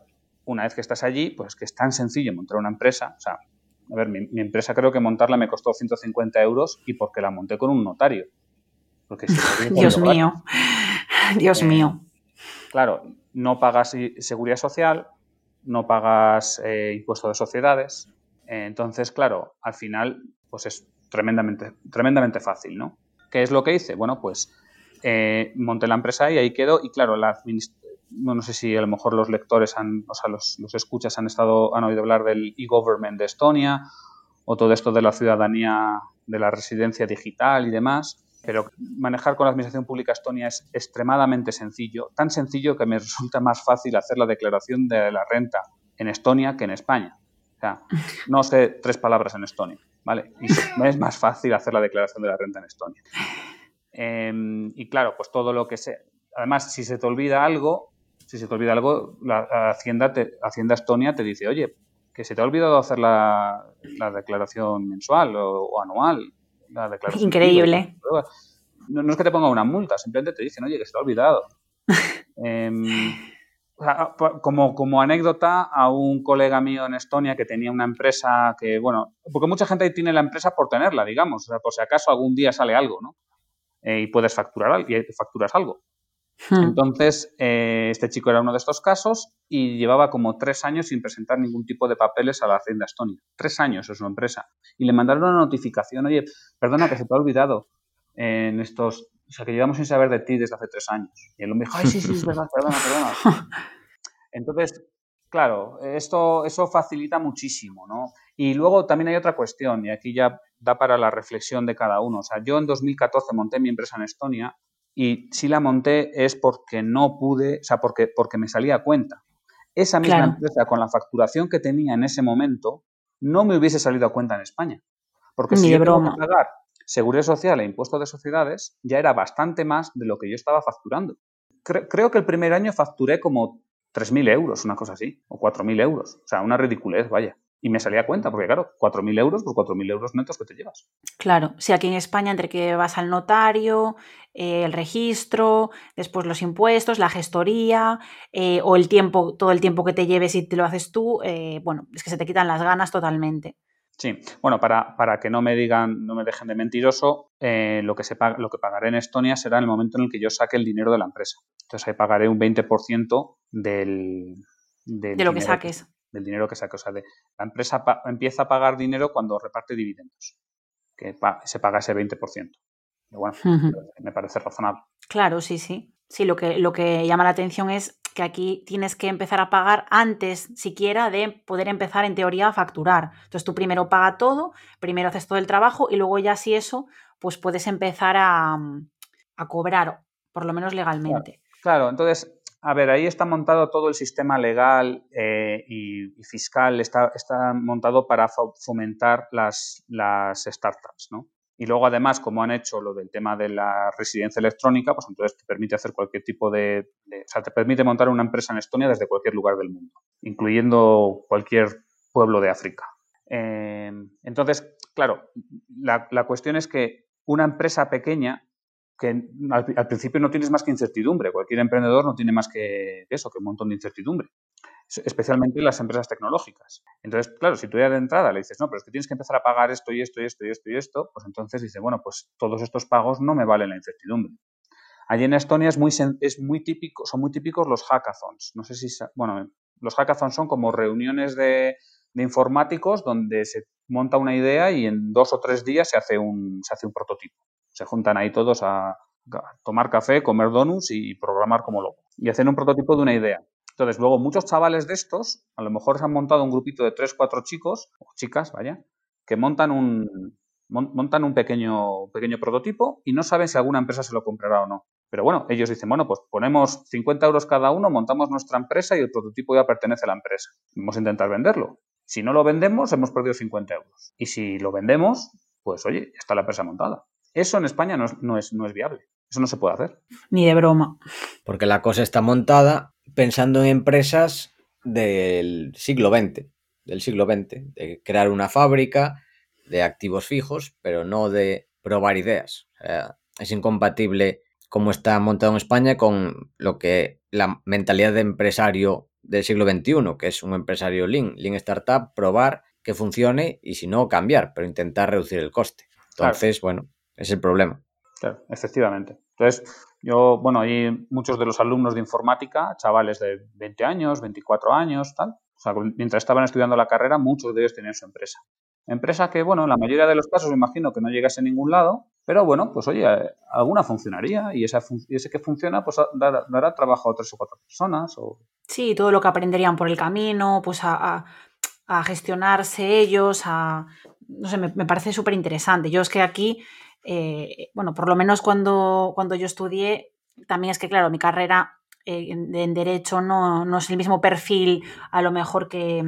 una vez que estás allí, pues que es tan sencillo montar una empresa. O sea, a ver, mi, mi empresa creo que montarla me costó 150 euros y porque la monté con un notario. Dios mío, Dios eh, mío. Claro, no pagas seguridad social, no pagas eh, impuesto de sociedades. Eh, entonces, claro, al final, pues es tremendamente, tremendamente fácil, ¿no? ¿Qué es lo que hice? Bueno, pues monté la empresa y ahí quedó. Y claro, la no, sé si a lo mejor los lectores han, o sea, los, los escuchas han estado, han oído hablar del e-government de Estonia o todo esto de la ciudadanía de la residencia digital y demás. Pero manejar con la Administración Pública Estonia es extremadamente sencillo, tan sencillo que me resulta más fácil hacer la declaración de la renta en Estonia que en España. O sea, no sé tres palabras en Estonia, ¿vale? Y es más fácil hacer la declaración de la renta en Estonia. Em, y claro, pues todo lo que sea. Además, si se te olvida algo, si se te olvida algo, la, Hacienda, Hacienda Estonia te dice, oye, que se te ha olvidado hacer la, declaración mensual o anual Increíble. No, es que te ponga una multa, simplemente te dicen, oye, que se te ha olvidado. Em, como, como anécdota, a un colega mío en Estonia que tenía una empresa que, bueno, porque mucha gente tiene la empresa por tenerla, digamos, o sea, por si acaso algún día sale algo, ¿no? Eh, y puedes facturar y facturas algo. Hmm. Entonces, eh, este chico era uno de estos casos y llevaba como tres años sin presentar ningún tipo de papeles a la Hacienda Estonia. Tres años es su empresa. Y le mandaron una notificación, oye, perdona que se te ha olvidado en estos, o sea, que llevamos sin saber de ti desde hace tres años. Y él me dijo, ay, sí, sí, es verdad, perdona, perdona. Entonces, claro, esto, eso facilita muchísimo, ¿no? Y luego también hay otra cuestión, y aquí ya da para la reflexión de cada uno. O sea, yo en 2014 monté mi empresa en Estonia y si la monté es porque no pude, o sea, porque, porque me salía a cuenta. Esa misma empresa, con la facturación que tenía en ese momento, no me hubiese salido a cuenta en España. Porque si yo tengo que pagar seguridad social e impuestos de sociedades, ya era bastante más de lo que yo estaba facturando. creo que el primer año facturé como 3.000 euros, una cosa así, o 4.000 euros. O sea, una ridiculez, vaya y me salía a cuenta, porque claro, 4.000 euros por 4.000 euros netos que te llevas. Claro, si aquí en España entre que vas al notario, eh, el registro, después los impuestos, la gestoría eh, o el tiempo, todo el tiempo que te lleves y te lo haces tú, eh, bueno, es que se te quitan las ganas totalmente. Sí, bueno, para, para que no me digan, no me dejen de mentiroso, lo, que se lo que pagaré en Estonia será en el momento en el que yo saque el dinero de la empresa. Entonces ahí pagaré un 20% del, del, de lo que saques del dinero que saca. O sea, de, la empresa empieza a pagar dinero cuando reparte dividendos. que se paga ese 20%. Pero bueno, me parece razonable. Claro, sí, sí. Sí, lo que, lo que llama la atención es que aquí tienes que empezar a pagar antes siquiera de poder empezar en teoría a facturar. Entonces tú primero paga todo, primero haces todo el trabajo y luego ya si eso, pues puedes empezar a, cobrar, por lo menos legalmente. Claro, entonces, a ver, ahí está montado todo el sistema legal eh, y, fiscal, está, está montado para fomentar las, las startups, ¿no? Y luego, además, como han hecho lo del tema de la residencia electrónica, pues entonces te permite hacer cualquier tipo de, O sea, te permite montar una empresa en Estonia desde cualquier lugar del mundo, incluyendo cualquier pueblo de África. Em, entonces, claro, la, cuestión es que una empresa pequeña, que al, principio no tienes más que incertidumbre, cualquier emprendedor no tiene más que eso, que un montón de incertidumbre especialmente las empresas tecnológicas. Entonces, claro, si tú ya de entrada le dices, no, pero es que tienes que empezar a pagar esto y esto y esto y esto y esto, pues entonces dice, bueno, pues todos estos pagos no me valen la incertidumbre. Allí en Estonia es muy, es muy típico, son muy típicos los hackathons. No sé si, bueno, los hackathons son como reuniones de, informáticos donde se monta una idea y en dos o tres días se hace un, se hace un prototipo. Se juntan ahí todos a, tomar café, comer donuts y programar como loco. Y hacen un prototipo de una idea. Entonces, luego muchos chavales de estos, a lo mejor se han montado un grupito de tres, cuatro chicos, o chicas, vaya, que montan un, montan un pequeño, pequeño prototipo y no saben si alguna empresa se lo comprará o no. Pero bueno, ellos dicen, bueno, pues ponemos 50 euros cada uno, montamos nuestra empresa y el prototipo ya pertenece a la empresa. Vamos a intentar venderlo. Si no lo vendemos, hemos perdido 50 euros. Y si lo vendemos, pues oye, ya está la empresa montada. Eso en España no no es, no es viable. Eso no se puede hacer. Ni de broma. Porque la cosa está montada pensando en empresas del siglo XX, del siglo XX, de crear una fábrica de activos fijos, pero no de probar ideas. es incompatible como está montado en España con lo que la mentalidad de empresario del siglo XXI, que es un empresario Lean, Lean Startup, probar que funcione y si no, cambiar, pero intentar reducir el coste. Entonces, bueno, es el problema. Claro, efectivamente. Entonces, yo, bueno, hay muchos de los alumnos de informática, chavales de 20 años, 24 años, tal. O sea, mientras estaban estudiando la carrera, muchos de ellos tenían su empresa. Empresa que, bueno, en la mayoría de los casos me imagino que no llegase a ningún lado, pero bueno, pues oye, alguna funcionaría y, esa ese que funciona, pues dará, trabajo a tres o cuatro personas. O... Sí, todo lo que aprenderían por el camino, pues a, gestionarse ellos, a... No sé, me, me parece súper interesante. Yo es que aquí eh, bueno, por lo menos cuando, cuando yo estudié, también es que, claro, mi carrera eh, en, Derecho no, es el mismo perfil a lo mejor que,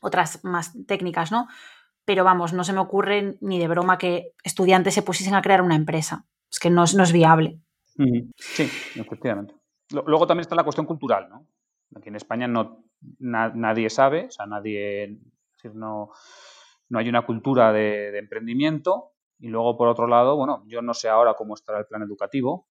otras más técnicas, ¿no? Pero vamos, no se me ocurre ni de broma que estudiantes se pusiesen a crear una empresa. Es que no es, no es viable. Sí, efectivamente. Luego también está la cuestión cultural, ¿no? Aquí en España no, nadie sabe, o sea, nadie, no, no hay una cultura de emprendimiento y luego, por otro lado, bueno, yo no sé ahora cómo estará el plan educativo,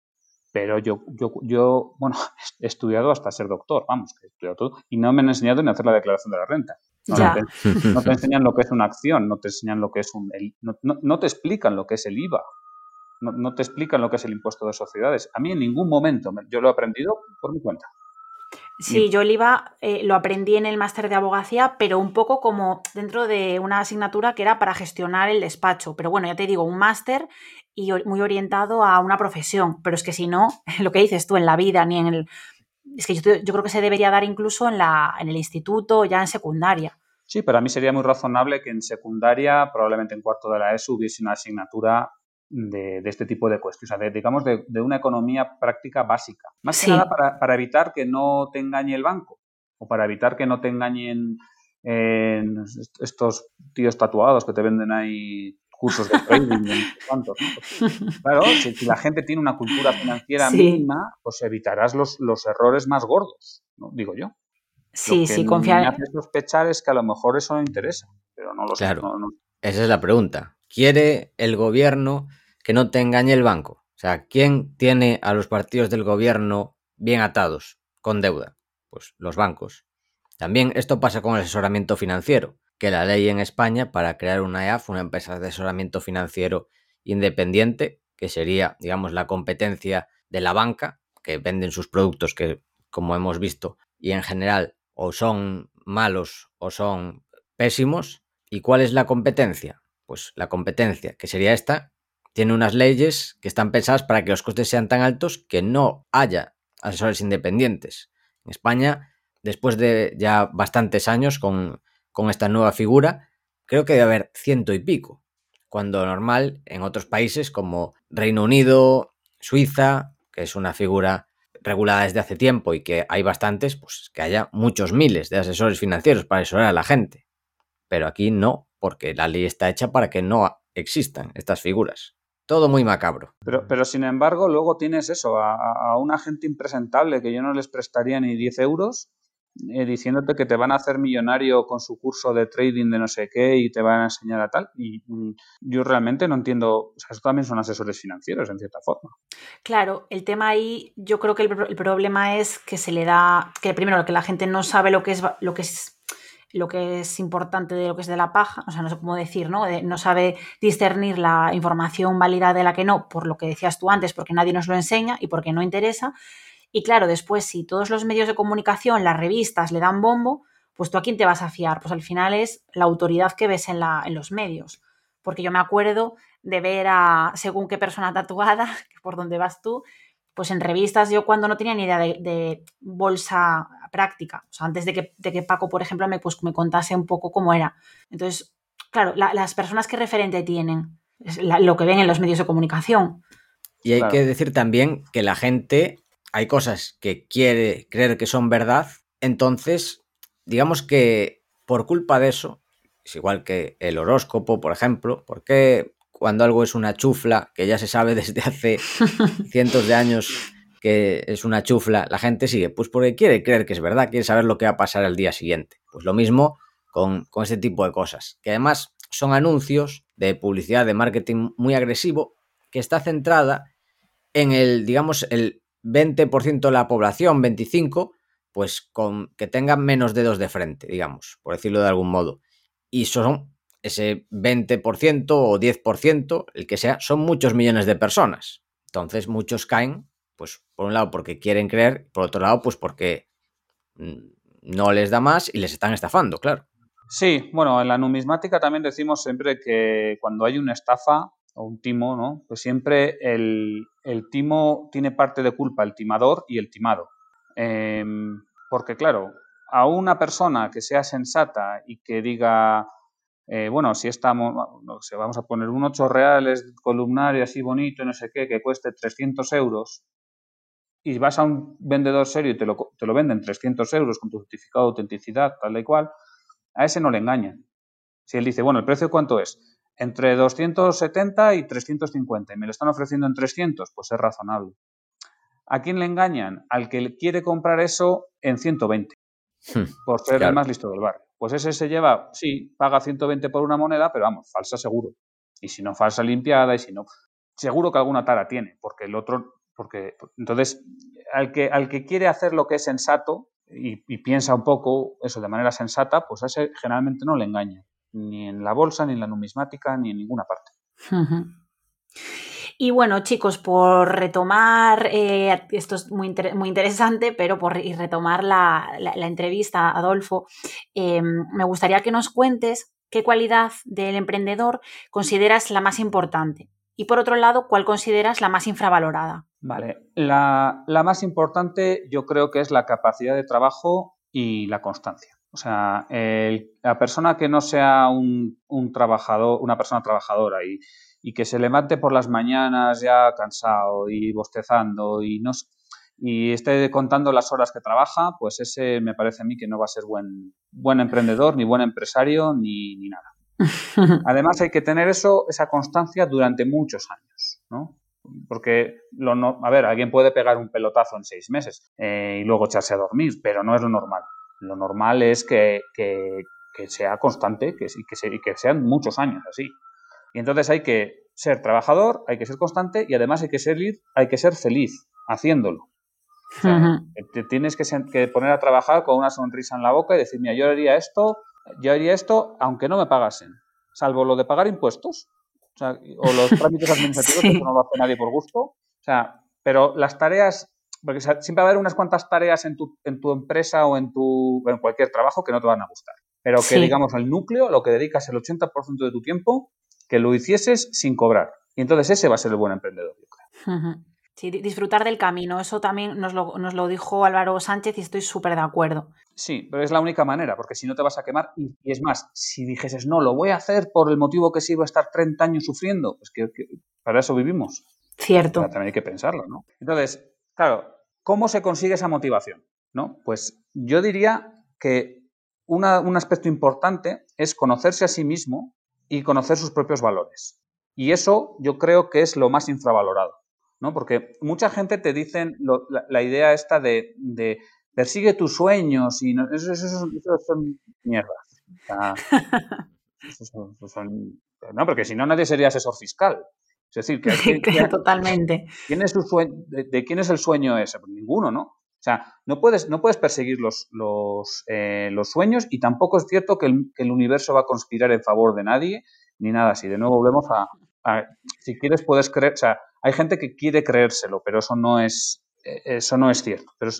pero yo, yo, yo bueno, he estudiado hasta ser doctor, vamos, he estudiado todo, y no me han enseñado ni a hacer la declaración de la renta. No, te, enseñan lo que es una acción, no te enseñan lo que es un... no, te explican lo que es el IVA, no, te explican lo que es el impuesto de sociedades. A mí en ningún momento, yo lo he aprendido por mi cuenta. Sí, yo el IVA eh, lo aprendí en el máster de abogacía, pero un poco como dentro de una asignatura que era para gestionar el despacho. Pero bueno, ya te digo, un máster y muy orientado a una profesión. Pero es que si no, lo que dices tú en la vida, ni en el... Es que yo, creo que se debería dar incluso en, la, en el instituto, ya en secundaria. Sí, pero a mí sería muy razonable que en secundaria, probablemente en cuarto de la ESO, hubiese una asignatura de, este tipo de cuestiones, o sea, digamos, de, una economía práctica básica. Más que nada para, evitar que no te engañe el banco o para evitar que no te engañen estos tíos tatuados que te venden ahí cursos de trading. claro, si, la gente tiene una cultura financiera mínima, pues evitarás los, los errores más gordos, ¿no? digo yo. Sí, sí, confiar. Me hace sospechar es que a lo mejor eso no interesa, pero no lo sé. Esa es la pregunta. ¿Quiere el gobierno que no te engañe el banco. O sea, ¿quién tiene a los partidos del gobierno bien atados con deuda? Pues los bancos. También esto pasa con el asesoramiento financiero, que la ley en España para crear una EAF, una empresa de asesoramiento financiero independiente, que sería, digamos, la competencia de la banca, que venden sus productos que, como hemos visto, y en general o son malos o son pésimos. ¿Y cuál es la competencia? pues la competencia, que sería esta, tiene unas leyes que están pensadas para que los costes sean tan altos que no haya asesores independientes. En España, después de ya bastantes años con, con esta nueva figura, creo que debe haber ciento y pico, cuando normal en otros países como Reino Unido, Suiza, que es una figura regulada desde hace tiempo y que hay bastantes, pues que haya muchos miles de asesores financieros para asesorar a la gente. Pero aquí no, porque la ley está hecha para que no existan estas figuras. Todo muy macabro. Pero, pero sin embargo, luego tienes eso, a, a un agente impresentable que yo no les prestaría ni 10 euros eh, diciéndote que te van a hacer millonario con su curso de trading de no sé qué y te van a enseñar a tal. Y mm, yo realmente no entiendo, o sea, eso también son asesores financieros en cierta forma. Claro, el tema ahí, yo creo que el, el problema es que se le da, que primero que la gente no sabe lo que es lo que es lo que es importante de lo que es de la paja, o sea, no sé cómo decir, ¿no? no sabe discernir la información válida de la que no, por lo que decías tú antes, porque nadie nos lo enseña y porque no interesa. Y claro, después, si todos los medios de comunicación, las revistas le dan bombo, pues tú a quién te vas a fiar? Pues al final es la autoridad que ves en, la, en los medios. Porque yo me acuerdo de ver a según qué persona tatuada, por donde vas tú, pues en revistas yo cuando no tenía ni idea de, bolsa práctica, o sea, antes de que, de que, Paco, por ejemplo, me, pues, me contase un poco cómo era. Entonces, claro, la, las personas que referente tienen, es la, lo que ven en los medios de comunicación. Y hay claro. que decir también que la gente hay cosas que quiere creer que son verdad, entonces, digamos que por culpa de eso, es igual que el horóscopo, por ejemplo, porque cuando algo es una chufla, que ya se sabe desde hace cientos de años que es una chufla, la gente sigue, pues porque quiere creer que es verdad, quiere saber lo que va a pasar el día siguiente. Pues lo mismo con, con este tipo de cosas, que además son anuncios de publicidad, de marketing muy agresivo, que está centrada en el, digamos, el 20% de la población, 25%, pues con que tengan menos dedos de frente, digamos, por decirlo de algún modo. Y son ese 20% o 10%, el que sea, son muchos millones de personas. Entonces muchos caen, pues por un lado porque quieren creer, por otro lado pues porque no les da más y les están estafando, claro. Sí, bueno, en la numismática también decimos siempre que cuando hay una estafa, o un timo, ¿no? Pues siempre el, el, timo tiene parte de culpa, el timador y el timado. Eh, porque, claro, a una persona que sea sensata y que diga, eh, bueno, si estamos, no sé, vamos a poner un 8 reales columnario así bonito, no sé qué, que cueste 300 euros, y vas a un vendedor serio y te lo, te lo venden 300 euros con tu certificado de autenticidad, tal y cual, a ese no le engañan. Si él dice, bueno, ¿el precio cuánto es? entre 270 y 350 y me lo están ofreciendo en 300, pues es razonable. ¿A quién le engañan? Al que quiere comprar eso en 120, hmm, por ser claro. el más listo del barrio. Pues ese se lleva, sí, paga 120 por una moneda, pero vamos, falsa seguro. Y si no, falsa limpiada, y si no, seguro que alguna tara tiene, porque el otro, porque entonces, al que, al que quiere hacer lo que es sensato y, piensa un poco eso de manera sensata, pues a ese generalmente no le engaña ni en la bolsa, ni en la numismática, ni en ninguna parte. Y bueno, chicos, por retomar, eh, esto es muy, inter muy, interesante, pero por retomar la, la, entrevista, Adolfo, eh, me gustaría que nos cuentes qué cualidad del emprendedor consideras la más importante y por otro lado, cuál consideras la más infravalorada. Vale, la, la más importante yo creo que es la capacidad de trabajo y la constancia. O sea, la persona que no sea un, un, trabajador, una persona trabajadora y, y, que se levante por las mañanas ya cansado y bostezando y, no, y esté contando las horas que trabaja, pues ese me parece a mí que no va a ser buen, buen emprendedor, ni buen empresario, ni, ni nada. Además hay que tener eso, esa constancia durante muchos años, ¿no? Porque, lo no, a ver, alguien puede pegar un pelotazo en seis meses eh, y luego echarse a dormir, pero no es lo normal. Lo normal es que, que, que sea constante que, se, que sean muchos años así. Y entonces hay que ser trabajador, hay que ser constante y además hay que ser, hay que ser feliz haciéndolo. O sea, uh -huh. Te tienes que, que, poner a trabajar con una sonrisa en la boca y decir, mira, yo haría esto, yo haría esto aunque no me pagasen, salvo lo de pagar impuestos o, sea, o los trámites administrativos, sí. que no lo hace nadie por gusto. O sea, pero las tareas porque siempre va a haber unas cuantas tareas en tu, en tu empresa o en, tu, en cualquier trabajo que no te van a gustar. Pero que, sí. digamos, el núcleo, lo que dedicas el 80% de tu tiempo, que lo hicieses sin cobrar. Y entonces ese va a ser el buen emprendedor, yo creo. Sí, disfrutar del camino. Eso también nos lo, nos lo dijo Álvaro Sánchez y estoy súper de acuerdo. Sí, pero es la única manera, porque si no te vas a quemar. Y, es más, si dijeses, no, lo voy a hacer por el motivo que sí iba a estar 30 años sufriendo, pues que, para eso vivimos. Cierto. también hay que pensarlo, ¿no? Entonces, claro, ¿cómo se consigue esa motivación? ¿No? Pues yo diría que un aspecto importante es conocerse a sí mismo y conocer sus propios valores. Y eso yo creo que es lo más infravalorado, ¿no? Porque mucha gente te dicen la, idea esta de, persigue tus sueños y eso, son mierdas. no, porque si no nadie sería asesor fiscal. Es decir, que, totalmente. ¿quién es de, quién es el sueño ese? Pues ninguno, ¿no? O sea, no puedes, no puedes perseguir los, los, eh, los sueños y tampoco es cierto que el, universo va a conspirar en favor de nadie ni nada así. De nuevo volvemos a, si quieres puedes creer, o sea, hay gente que quiere creérselo, pero eso no es, eh, eso no es cierto. Pero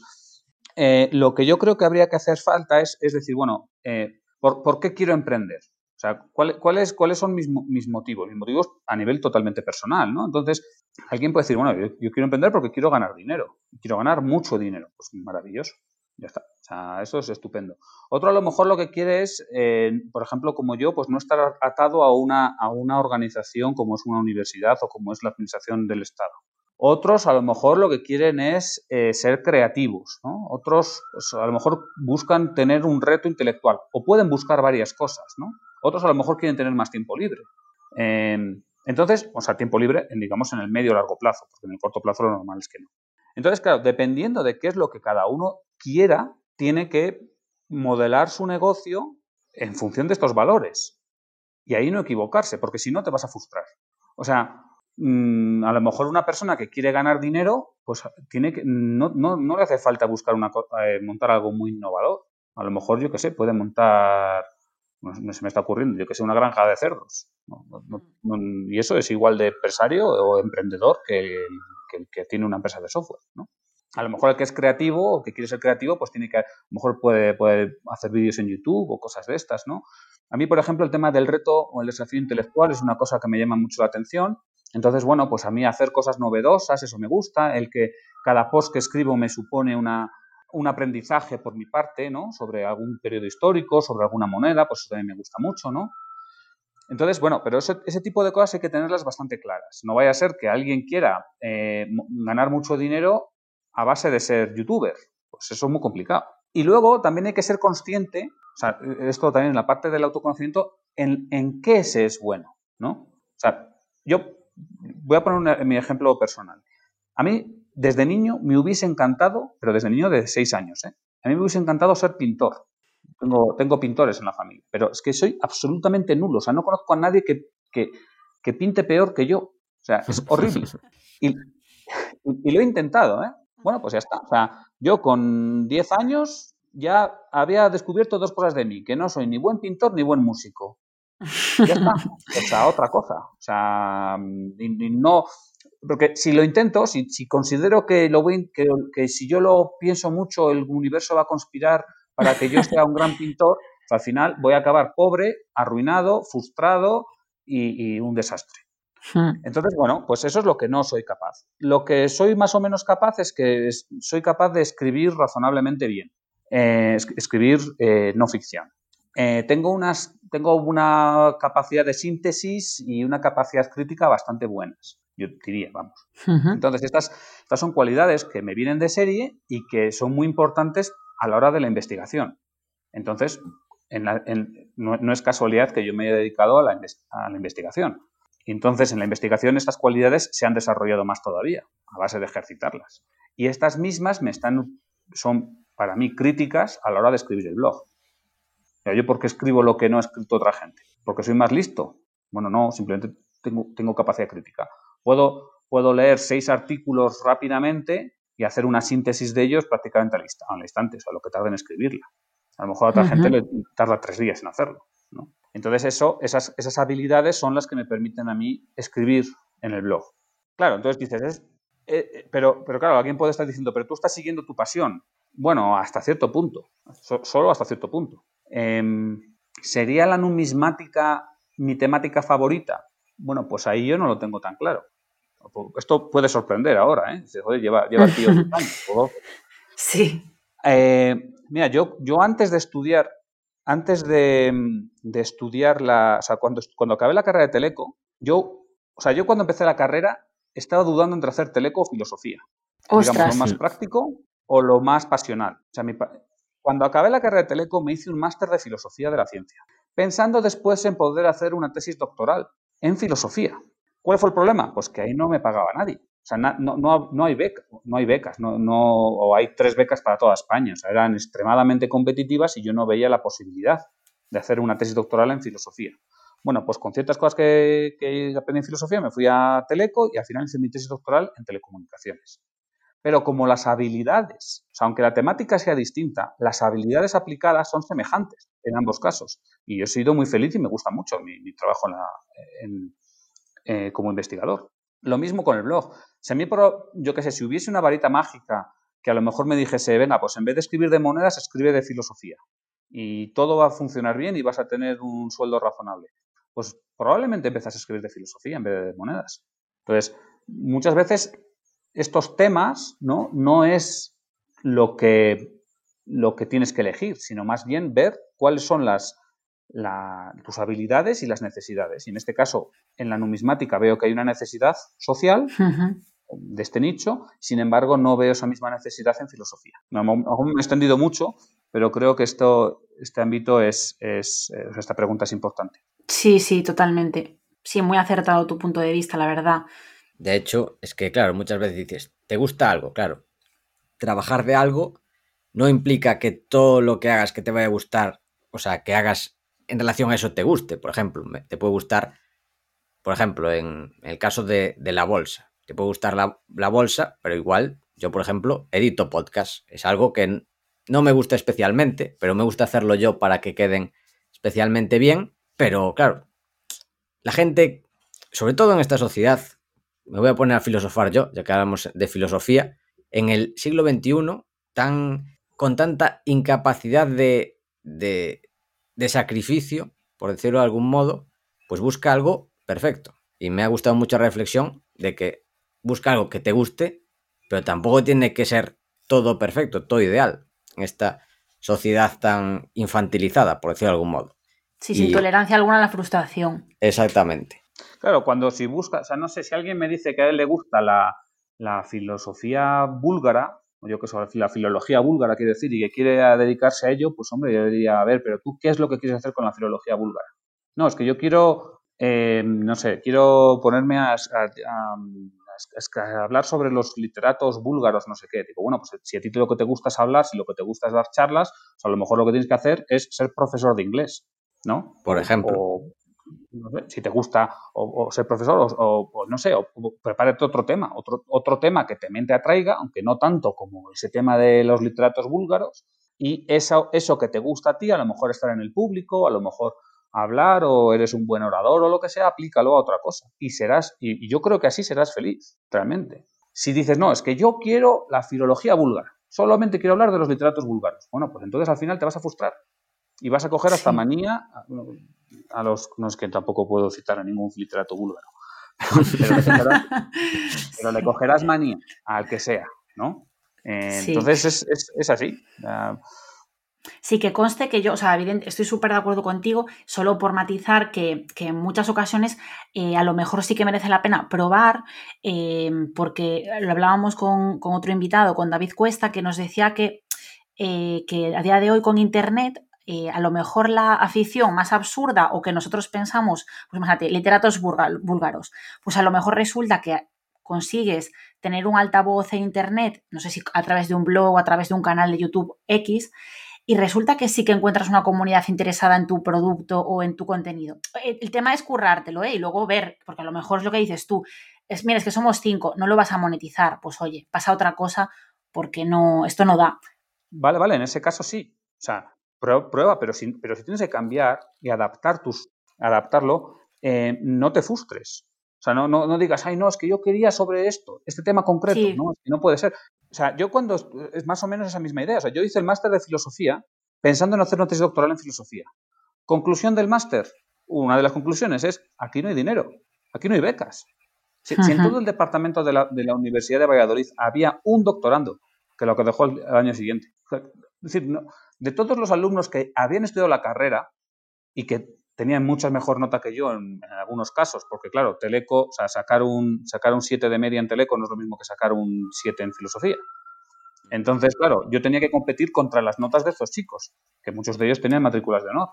eh, lo que yo creo que habría que hacer falta es, es decir, bueno, ¿por, ¿por, qué quiero emprender? O sea, ¿cuáles, ¿cuáles son mis, mis, motivos? Mis motivos a nivel totalmente personal, ¿no? Entonces, alguien puede decir, bueno, yo, quiero emprender porque quiero ganar dinero, quiero ganar mucho dinero. Pues maravilloso, ya está. O sea, eso es estupendo. Otro a lo mejor lo que quiere es, eh, por ejemplo, como yo, pues no estar atado a una, a una organización como es una universidad o como es la administración del Estado. Otros a lo mejor lo que quieren es eh, ser creativos, ¿no? Otros pues, a lo mejor buscan tener un reto intelectual o pueden buscar varias cosas, ¿no? Otros a lo mejor quieren tener más tiempo libre. Em, entonces, o sea, tiempo libre, digamos, en el medio largo plazo, porque en el corto plazo lo normal es que no. Entonces, claro, dependiendo de qué es lo que cada uno quiera, tiene que modelar su negocio en función de estos valores. Y ahí no equivocarse, porque si no te vas a frustrar. O sea, Mm, a lo mejor una persona que quiere ganar dinero, pues tiene que, no, no, no le hace falta buscar una, eh, montar algo muy innovador. A lo mejor, yo qué sé, puede montar, no, se me está ocurriendo, yo que sé, una granja de cerdos. y eso es igual de empresario o emprendedor que el que, tiene una empresa de software. A lo mejor el que es creativo o que quiere ser creativo, pues tiene que, a lo mejor puede, puede hacer vídeos en YouTube o cosas de estas, ¿no? A mí, por ejemplo, el tema del reto o el desafío intelectual es una cosa que me llama mucho la atención entonces, bueno, pues a mí hacer cosas novedosas, eso me gusta, el que cada post que escribo me supone una, un aprendizaje por mi parte, ¿no? Sobre algún periodo histórico, sobre alguna moneda, pues eso también me gusta mucho, ¿no? Entonces, bueno, pero ese, tipo de cosas hay que tenerlas bastante claras. No vaya a ser que alguien quiera eh, ganar mucho dinero a base de ser youtuber. Pues eso es muy complicado. Y luego también hay que ser consciente, o sea, esto también en la parte del autoconocimiento, en, en qué se es bueno, ¿no? O sea, yo voy a poner mi ejemplo personal. A mí, desde niño, me hubiese encantado, pero desde niño de seis años, ¿eh? a mí me hubiese encantado ser pintor. Tengo, tengo pintores en la familia, pero es que soy absolutamente nulo. O sea, no conozco a nadie que, que, pinte peor que yo. O sea, es horrible. Y, y, lo he intentado, ¿eh? Bueno, pues ya está. O sea, yo con 10 años ya había descubierto dos cosas de mí, que no soy ni buen pintor ni buen músico. Ya está. O sea, otra cosa. O sea, no. Porque si lo intento, si, considero que, lo voy, que, si yo lo pienso mucho, el universo va a conspirar para que yo sea un gran pintor, pues al final voy a acabar pobre, arruinado, frustrado y, un desastre. Hmm. Entonces, bueno, pues eso es lo que no soy capaz. Lo que soy más o menos capaz es que soy capaz de escribir razonablemente bien. Eh, escribir eh, no ficción. Eh, tengo, unas, tengo una capacidad de síntesis y una capacidad crítica bastante buenas, yo diría, vamos. Entonces, estas, estas son cualidades que me vienen de serie y que son muy importantes a la hora de la investigación. Entonces, no, es casualidad que yo me haya dedicado a la, a la investigación. Entonces, en la investigación estas cualidades se han desarrollado más todavía, a base de ejercitarlas. Y estas mismas me están, son para mí críticas a la hora de escribir el blog. ¿Yo por qué escribo lo que no ha escrito otra gente? ¿Porque soy más listo? Bueno, no, simplemente tengo, tengo capacidad crítica. Puedo, puedo leer seis artículos rápidamente y hacer una síntesis de ellos prácticamente al, instante, o sea, lo que tarda en escribirla. A lo mejor a otra gente le tarda tres días en hacerlo. Entonces, eso, esas, esas habilidades son las que me permiten a mí escribir en el blog. Claro, entonces dices, eh, eh, pero, pero claro, alguien puede estar diciendo, pero tú estás siguiendo tu pasión. Bueno, hasta cierto punto, solo hasta cierto punto. Em, ¿Sería la numismática mi temática favorita? Bueno, pues ahí yo no lo tengo tan claro. Esto puede sorprender ahora, ¿eh? Dice, Joder, lleva, lleva tío años. Sí. Eh, mira, yo, yo antes de estudiar, antes de, estudiar la. O sea, cuando, cuando acabé la carrera de Teleco, yo, o sea, yo cuando empecé la carrera estaba dudando entre hacer Teleco o filosofía. Digamos, lo más práctico o lo más pasional. O sea, cuando acabé la carrera de Teleco me hice un máster de filosofía de la ciencia, pensando después en poder hacer una tesis doctoral en filosofía. ¿Cuál fue el problema? Pues que ahí no me pagaba nadie. O sea, no, no, no hay, no hay becas, no, no, o hay tres becas para toda España. O sea, eran extremadamente competitivas y yo no veía la posibilidad de hacer una tesis doctoral en filosofía. Bueno, pues con ciertas cosas que, que aprendí en filosofía me fui a Teleco y al final hice mi tesis doctoral en telecomunicaciones. Pero como las habilidades, o sea, aunque la temática sea distinta, las habilidades aplicadas son semejantes en ambos casos. Y yo he sido muy feliz y me gusta mucho mi, trabajo eh, como investigador. Lo mismo con el blog. Si a mí, yo qué sé, si hubiese una varita mágica que a lo mejor me dijese, venga, pues en vez de escribir de monedas, escribe de filosofía. Y todo va a funcionar bien y vas a tener un sueldo razonable. Pues probablemente empezas a escribir de filosofía en vez de monedas. Entonces, muchas veces estos temas no, no es lo que, lo que tienes que elegir, sino más bien ver cuáles son las, tus habilidades y las necesidades. Y en este caso, en la numismática veo que hay una necesidad social de este nicho, sin embargo, no veo esa misma necesidad en filosofía. Aún me he extendido mucho, pero creo que esto, este ámbito es, es, esta pregunta es importante. Sí, sí, totalmente. Sí, muy acertado tu punto de vista, la verdad. De hecho, es que, claro, muchas veces dices, ¿te gusta algo? Claro. Trabajar de algo no implica que todo lo que hagas que te vaya a gustar, o sea, que hagas en relación a eso te guste. Por ejemplo, te puede gustar, por ejemplo, en el caso de, la bolsa, te puede gustar la, la, bolsa, pero igual yo, por ejemplo, edito podcast. Es algo que no me gusta especialmente, pero me gusta hacerlo yo para que queden especialmente bien. Pero claro, la gente, sobre todo en esta sociedad, me voy a poner a filosofar yo, ya que hablamos de filosofía, en el siglo XXI, tan, con tanta incapacidad de, de, sacrificio, por decirlo de algún modo, pues busca algo perfecto. Y me ha gustado mucho la reflexión de que busca algo que te guste, pero tampoco tiene que ser todo perfecto, todo ideal, en esta sociedad tan infantilizada, por decirlo de algún modo. Sí, sin tolerancia alguna a la frustración. Exactamente. Claro, cuando si busca, o sea, no sé, si alguien me dice que a él le gusta la, filosofía búlgara, o yo que sé, la filología búlgara quiere decir, y que quiere dedicarse a ello, pues hombre, yo diría, a ver, pero tú, ¿qué es lo que quieres hacer con la filología búlgara? No, es que yo quiero, eh, no sé, quiero ponerme a, hablar sobre los literatos búlgaros, no sé qué. Digo, bueno, pues si a ti lo que te gusta es hablar, si lo que te gusta es dar charlas, pues a lo mejor lo que tienes que hacer es ser profesor de inglés, ¿no? Por ejemplo si te gusta o, ser profesor o, no sé, o, prepárate otro tema, otro, otro tema que te atraiga, aunque no tanto como ese tema de los literatos búlgaros, y eso, eso que te gusta a ti, a lo mejor estar en el público, a lo mejor hablar o eres un buen orador o lo que sea, aplícalo a otra cosa y serás, y, y yo creo que así serás feliz, realmente. Si dices, no, es que yo quiero la filología búlgara, solamente quiero hablar de los literatos búlgaros, bueno, pues entonces al final te vas a frustrar y vas a coger hasta manía a los, no es que tampoco puedo citar a ningún literato búlgaro, pero, le cogerás, manía al que sea, ¿no? Eh, entonces es, así. Sí, que conste que yo, o sea, evidente, estoy súper de acuerdo contigo, solo por matizar que, en muchas ocasiones eh, a lo mejor sí que merece la pena probar, eh, porque lo hablábamos con, con, otro invitado, con David Cuesta, que nos decía que, que a día de hoy con Internet eh, a lo mejor la afición más absurda o que nosotros pensamos, pues imagínate, literatos búlgaros, pues a lo mejor resulta que consigues tener un altavoz en internet, no sé si a través de un blog o a través de un canal de YouTube X, y resulta que sí que encuentras una comunidad interesada en tu producto o en tu contenido. El, tema es currártelo ¿eh? y luego ver, porque a lo mejor es lo que dices tú, es, mira, es que somos cinco, no lo vas a monetizar, pues oye, pasa otra cosa porque no, esto no da. Vale, vale, en ese caso sí. O sea, prueba, pero si, pero si tienes que cambiar y adaptar tus, adaptarlo, eh, no te frustres. O sea, no, no, digas, ay, no, es que yo quería sobre esto, este tema concreto, ¿no? no puede ser. O sea, yo cuando, es más o menos esa misma idea, o sea, yo hice el máster de filosofía pensando en hacer una tesis doctoral en filosofía. Conclusión del máster, una de las conclusiones es, aquí no hay dinero. Aquí no hay becas. Si, en todo el departamento de la, Universidad de Valladolid había un doctorando que lo que dejó el, año siguiente. Es decir, de todos los alumnos que habían estudiado la carrera y que tenían mucha mejor nota que yo en, algunos casos, porque claro, Teleco, o sea, sacar un, sacar un 7 de media en Teleco no es lo mismo que sacar un 7 en filosofía. Entonces, claro, yo tenía que competir contra las notas de estos chicos, que muchos de ellos tenían matrículas de honor.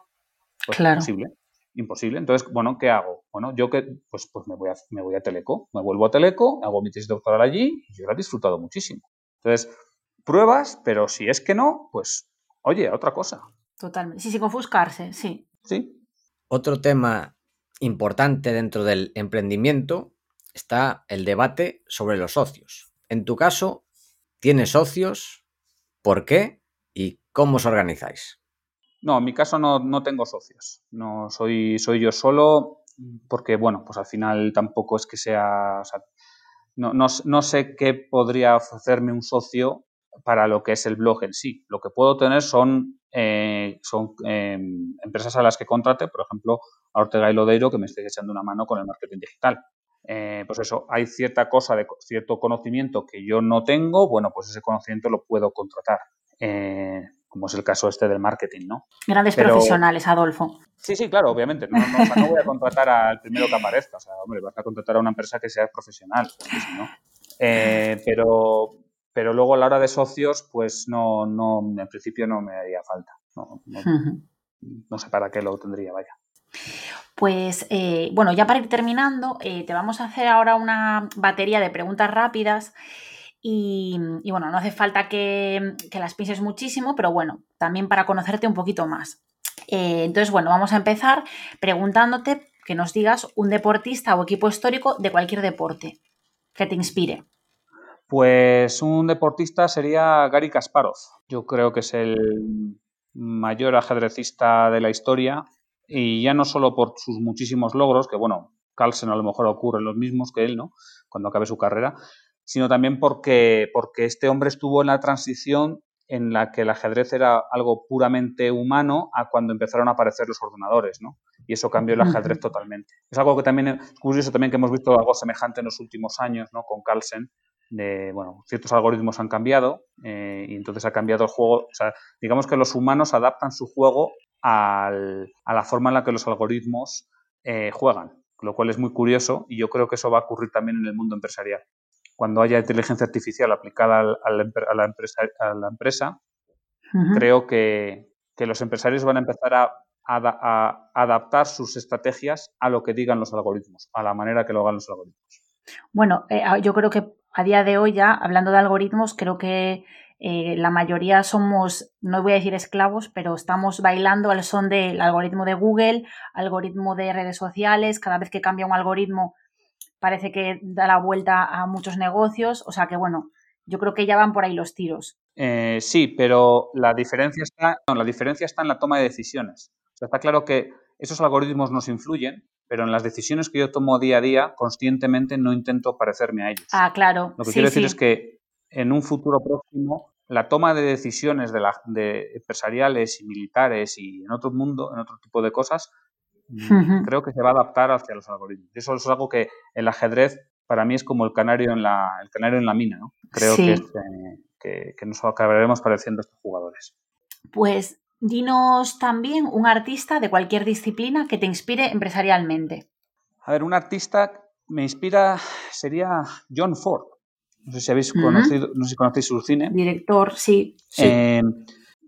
Pues claro. imposible, imposible. Entonces, bueno, ¿qué hago? Bueno, yo que, pues, pues me voy a, me voy a Teleco, me vuelvo a Teleco, hago mi tesis doctoral allí y yo lo he disfrutado muchísimo. Entonces, pruebas, pero si es que no, pues, oye, otra cosa. Totalmente. Sí, sin ofuscarse, sí. Sí. Otro tema importante dentro del emprendimiento está el debate sobre los socios. En tu caso, ¿tienes socios? ¿Por qué? ¿Y cómo os organizáis? No, en mi caso no, tengo socios. No soy, soy yo solo porque, bueno, pues al final tampoco es que sea... no, sé qué podría ofrecerme un socio para lo que es el blog en sí. Lo que puedo tener son, eh, son em, empresas a las que contrate, por ejemplo, a Ortega y Lodeiro, que me esté echando una mano con el marketing digital. Eh, pues eso, hay cierta cosa de cierto conocimiento que yo no tengo, bueno, pues ese conocimiento lo puedo contratar. Eh, como es el caso este del marketing, ¿no? Grandes profesionales, Adolfo. Sí, sí, claro, obviamente. No, no, voy a contratar al primero que aparezca. O sea, hombre, vas a contratar a una empresa que sea profesional, ¿no? pero, pero luego a la hora de socios, pues no, no, en principio no me haría falta. No, sé para qué lo tendría, vaya. Pues eh, bueno, ya para ir terminando, eh, te vamos a hacer ahora una batería de preguntas rápidas. Y, bueno, no hace falta que, las pienses muchísimo, pero bueno, también para conocerte un poquito más. Eh, entonces, bueno, vamos a empezar preguntándote que nos digas un deportista o equipo histórico de cualquier deporte que te inspire. Pues un deportista sería Gary Kasparov. Yo creo que es el mayor ajedrecista de la historia y ya no solo por sus muchísimos logros, que bueno, Carlsen a lo mejor ocurre los mismos que él, ¿no? Cuando acabe su carrera, sino también porque, porque este hombre estuvo en la transición en la que el ajedrez era algo puramente humano a cuando empezaron a aparecer los ordenadores, ¿no? Y eso cambió el ajedrez totalmente. Es algo que también es curioso también que hemos visto algo semejante en los últimos años, ¿no? Con Carlsen, de, bueno, ciertos algoritmos han cambiado eh, y entonces ha cambiado el juego. O sea, digamos que los humanos adaptan su juego a la forma en la que los algoritmos eh, juegan, lo cual es muy curioso y yo creo que eso va a ocurrir también en el mundo empresarial. Cuando haya inteligencia artificial aplicada a la, empresa, a la empresa creo que, los empresarios van a empezar a, a adaptar sus estrategias a lo que digan los algoritmos, a la manera que lo hagan los algoritmos. Bueno, eh, yo creo que a día de hoy ya, hablando de algoritmos, creo que eh, la mayoría somos, no voy a decir esclavos, pero estamos bailando al son del algoritmo de Google, algoritmo de redes sociales, cada vez que cambia un algoritmo parece que da la vuelta a muchos negocios, o sea que bueno, yo creo que ya van por ahí los tiros. Eh, sí, pero la diferencia, está, la diferencia está en la toma de decisiones. está claro que esos algoritmos nos influyen, pero en las decisiones que yo tomo día a día, conscientemente no intento parecerme a ellos. Ah, claro. Lo que quiero decir es que en un futuro próximo la toma de decisiones de, la, de empresariales y militares y en otro mundo, en otro tipo de cosas, creo que se va a adaptar hacia los algoritmos. Eso es algo que el ajedrez para mí es como el canario en la, el canario en la mina, ¿no? Creo que, que, que, nos acabaremos pareciendo a estos jugadores. Pues Dinos también un artista de cualquier disciplina que te inspire empresarialmente. A ver, un artista me inspira sería John Ford. No sé si habéis conocido, no sé si conocéis su cine. Director, sí. Eh,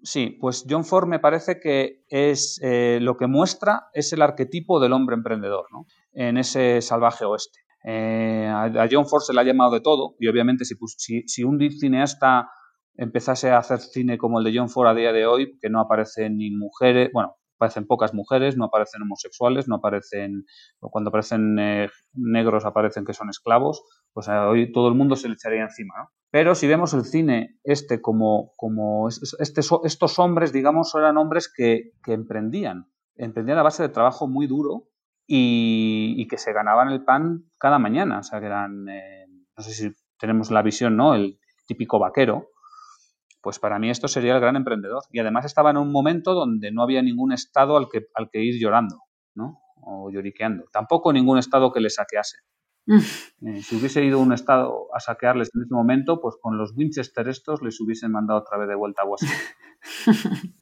sí. pues John Ford me parece que es eh, lo que muestra es el arquetipo del hombre emprendedor, ¿no? En ese salvaje oeste. Eh, a, John Ford se le ha llamado de todo y obviamente si, si, si un cineasta empezase a hacer cine como el de John Ford a día de hoy, que no aparecen ni mujeres, bueno, aparecen pocas mujeres, no aparecen homosexuales, no aparecen, cuando aparecen eh, negros aparecen que son esclavos, pues eh, hoy todo el mundo se le echaría encima, ¿no? Pero si vemos el cine este como, como este, estos hombres, digamos, eran hombres que, emprendían, emprendían a base de trabajo muy duro y, que se ganaban el pan cada mañana, o sea, que eran, eh, no sé si tenemos la visión, ¿no? El típico vaquero, pues para mí esto sería el gran emprendedor. Y además estaba en un momento donde no había ningún estado al que, al que ir llorando, ¿no? o lloriqueando. Tampoco ningún estado que le saquease. Eh, si hubiese ido un estado a saquearles en ese momento, pues con los Winchester estos les hubiesen mandado otra vez de vuelta a Washington.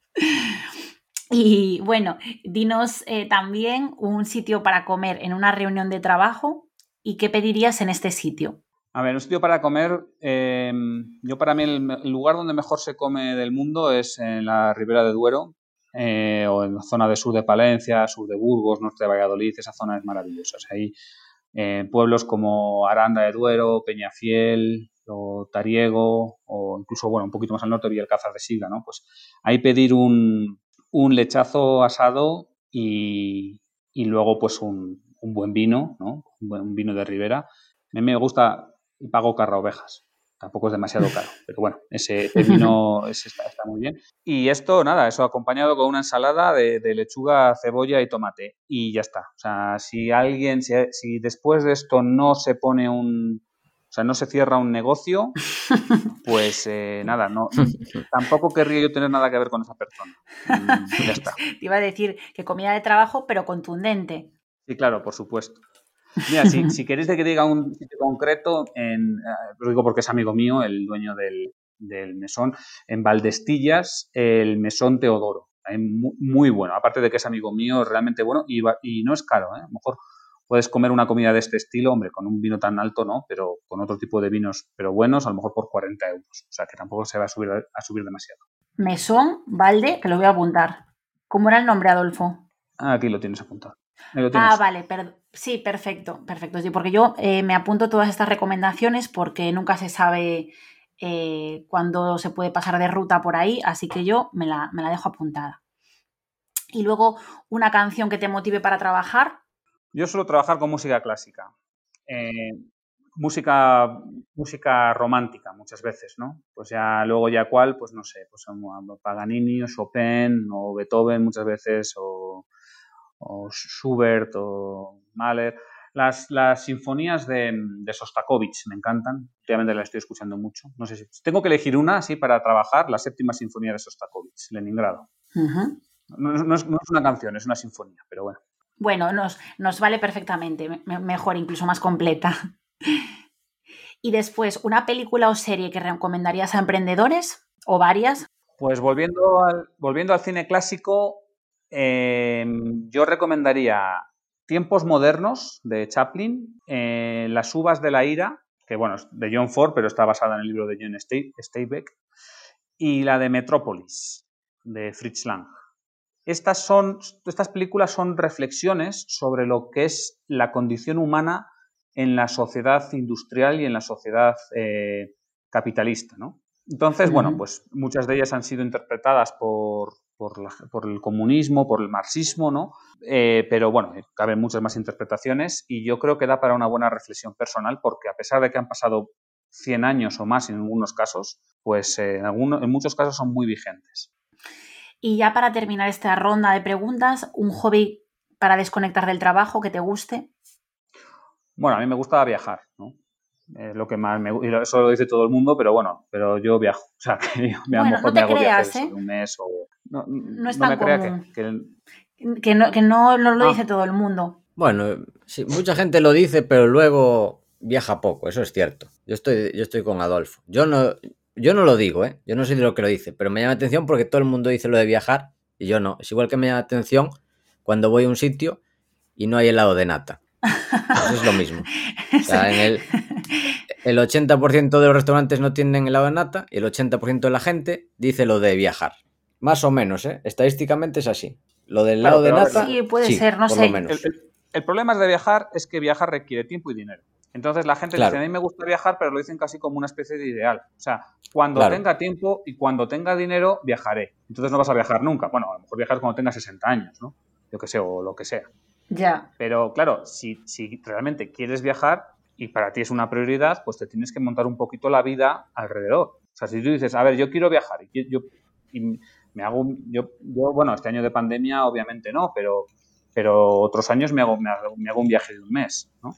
y bueno, dinos eh, también un sitio para comer en una reunión de trabajo y qué pedirías en este sitio. A ver, un sitio para comer, em, yo para mí el, lugar donde mejor se come del mundo es en la Ribera de Duero eh, o en la zona de sur de Palencia, sur de Burgos, norte de Valladolid, esa zona es maravillosa. Ahí eh, pueblos como Aranda de Duero, Peñafiel o Tariego o incluso, bueno, un poquito más al norte, Villalcázar de Siga, ¿no? Pues ahí pedir un, lechazo asado y, luego pues un, buen vino, ¿no? Un, vino de Ribera. A mí me gusta y pago carra ovejas. Tampoco es demasiado caro, pero bueno, ese, vino está, muy bien. Y esto, nada, eso acompañado con una ensalada de, lechuga, cebolla y tomate. Y ya está. O sea, si alguien, si, después de esto no se pone un, o sea, no se cierra un negocio, pues eh, nada, no, tampoco querría yo tener nada que ver con esa persona. ya está. Te iba a decir que comida de trabajo, pero contundente. Sí, claro, por supuesto. Mira, si, si queréis que diga un sitio concreto, en, eh, lo digo porque es amigo mío, el dueño del, mesón, en Valdestillas, el mesón Teodoro. Muy, bueno, aparte de que es amigo mío, es realmente bueno y, y no es caro. ¿eh? A lo mejor puedes comer una comida de este estilo, hombre, con un vino tan alto, ¿no? Pero con otro tipo de vinos, pero buenos, a lo mejor por 40 euros. O sea, que tampoco se va a subir, a subir demasiado. Mesón, Valde, que lo voy a apuntar. ¿Cómo era el nombre, Adolfo? Ah, aquí lo tienes apuntado. Ah, vale, sí, perfecto, perfecto. Sí, porque yo eh, me apunto todas estas recomendaciones porque nunca se sabe eh, cuándo se puede pasar de ruta por ahí, así que yo me la, dejo apuntada. Y luego, una canción que te motive para trabajar. Yo suelo trabajar con música clásica. Eh, música, música romántica muchas veces, ¿no? Pues ya luego ya cuál, pues no sé, pues Paganini o Chopin o Beethoven muchas veces o o Schubert o Mahler. Las, las sinfonías de, de, Sostakovich me encantan, últimamente las estoy escuchando mucho. No sé si tengo que elegir una así para trabajar, la séptima sinfonía de Sostakovich, Leningrado. no, es, una canción, es una sinfonía, pero bueno. Bueno, nos, nos vale perfectamente, mejor, incluso más completa. y después, ¿una película o serie que recomendarías a emprendedores o varias? Pues volviendo al, volviendo al cine clásico, Em, yo recomendaría Tiempos Modernos de Chaplin, eh, Las Uvas de la Ira, que bueno, es de John Ford, pero está basada en el libro de John Steinbeck, y la de Metrópolis, de Fritz Lang. Estas, son, estas películas son reflexiones sobre lo que es la condición humana en la sociedad industrial y en la sociedad eh, capitalista. Entonces, bueno, pues muchas de ellas han sido interpretadas por, por, el comunismo, por el marxismo, ¿no? Eh, pero bueno, eh, caben muchas más interpretaciones y yo creo que da para una buena reflexión personal porque a pesar de que han pasado 100 años o más en algunos casos, pues eh, en, algunos, en muchos casos son muy vigentes. Y ya para terminar esta ronda de preguntas, ¿un hobby para desconectar del trabajo que te guste? Bueno, a mí me gusta viajar, ¿no? lo que más me gusta, eso lo dice todo el mundo, pero bueno, pero yo viajo, o sea, que me, bueno, no te creas, ¿eh? un mes o no, no es tan común. Que, no, lo ah. dice todo el mundo. Bueno, sí, mucha gente lo dice, pero luego viaja poco, eso es cierto. Yo estoy, yo estoy con Adolfo. Yo no, yo no lo digo, ¿eh? Yo no soy de lo que lo dice, pero me llama la atención porque todo el mundo dice lo de viajar y yo no. Es igual que me llama la atención cuando voy a un sitio y no hay helado de nata. Eso es lo mismo. O sea, en el, el 80% de los restaurantes no tienen helado de nata y el 80% de la gente dice lo de viajar. Más o menos, ¿eh? Estadísticamente es así. Lo del lado de nata. Sí, puede ser, no sé. El, problema es de viajar es que viajar requiere tiempo y dinero. Entonces la gente dice, a mí me gusta viajar, pero lo dicen casi como una especie de ideal. O sea, cuando tenga tiempo y cuando tenga dinero, viajaré. Entonces no vas a viajar nunca. Bueno, a lo mejor viajar cuando tengas 60 años, ¿no? Yo qué sé, o lo que sea. Ya. Pero claro, si, si realmente quieres viajar y para ti es una prioridad, pues te tienes que montar un poquito la vida alrededor. O sea, si tú dices, a ver, yo quiero viajar y yo, y me hago, yo, yo, bueno, este año de pandemia obviamente no, pero, pero otros años me hago, me hago, un viaje de un mes, ¿no?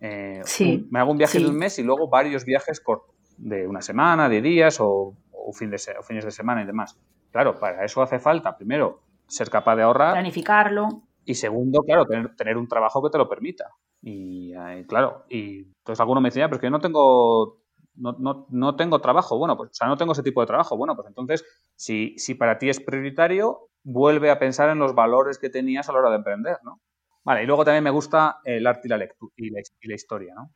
Eh, sí, me hago un viaje de un mes y luego varios viajes cortos, de una semana, de días o, fin de, fines de semana y demás. Claro, para eso hace falta, primero, ser capaz de ahorrar. Planificarlo. Y segundo, claro, tener, un trabajo que te lo permita. Y eh, claro, y entonces alguno me decía, pero es que yo no tengo no, no, tengo trabajo. Bueno, pues, o sea, no tengo ese tipo de trabajo. Bueno, pues entonces, si, si para ti es prioritario, vuelve a pensar en los valores que tenías a la hora de emprender, ¿no? Vale, y luego también me gusta el arte y la, lectura, y la, historia, ¿no?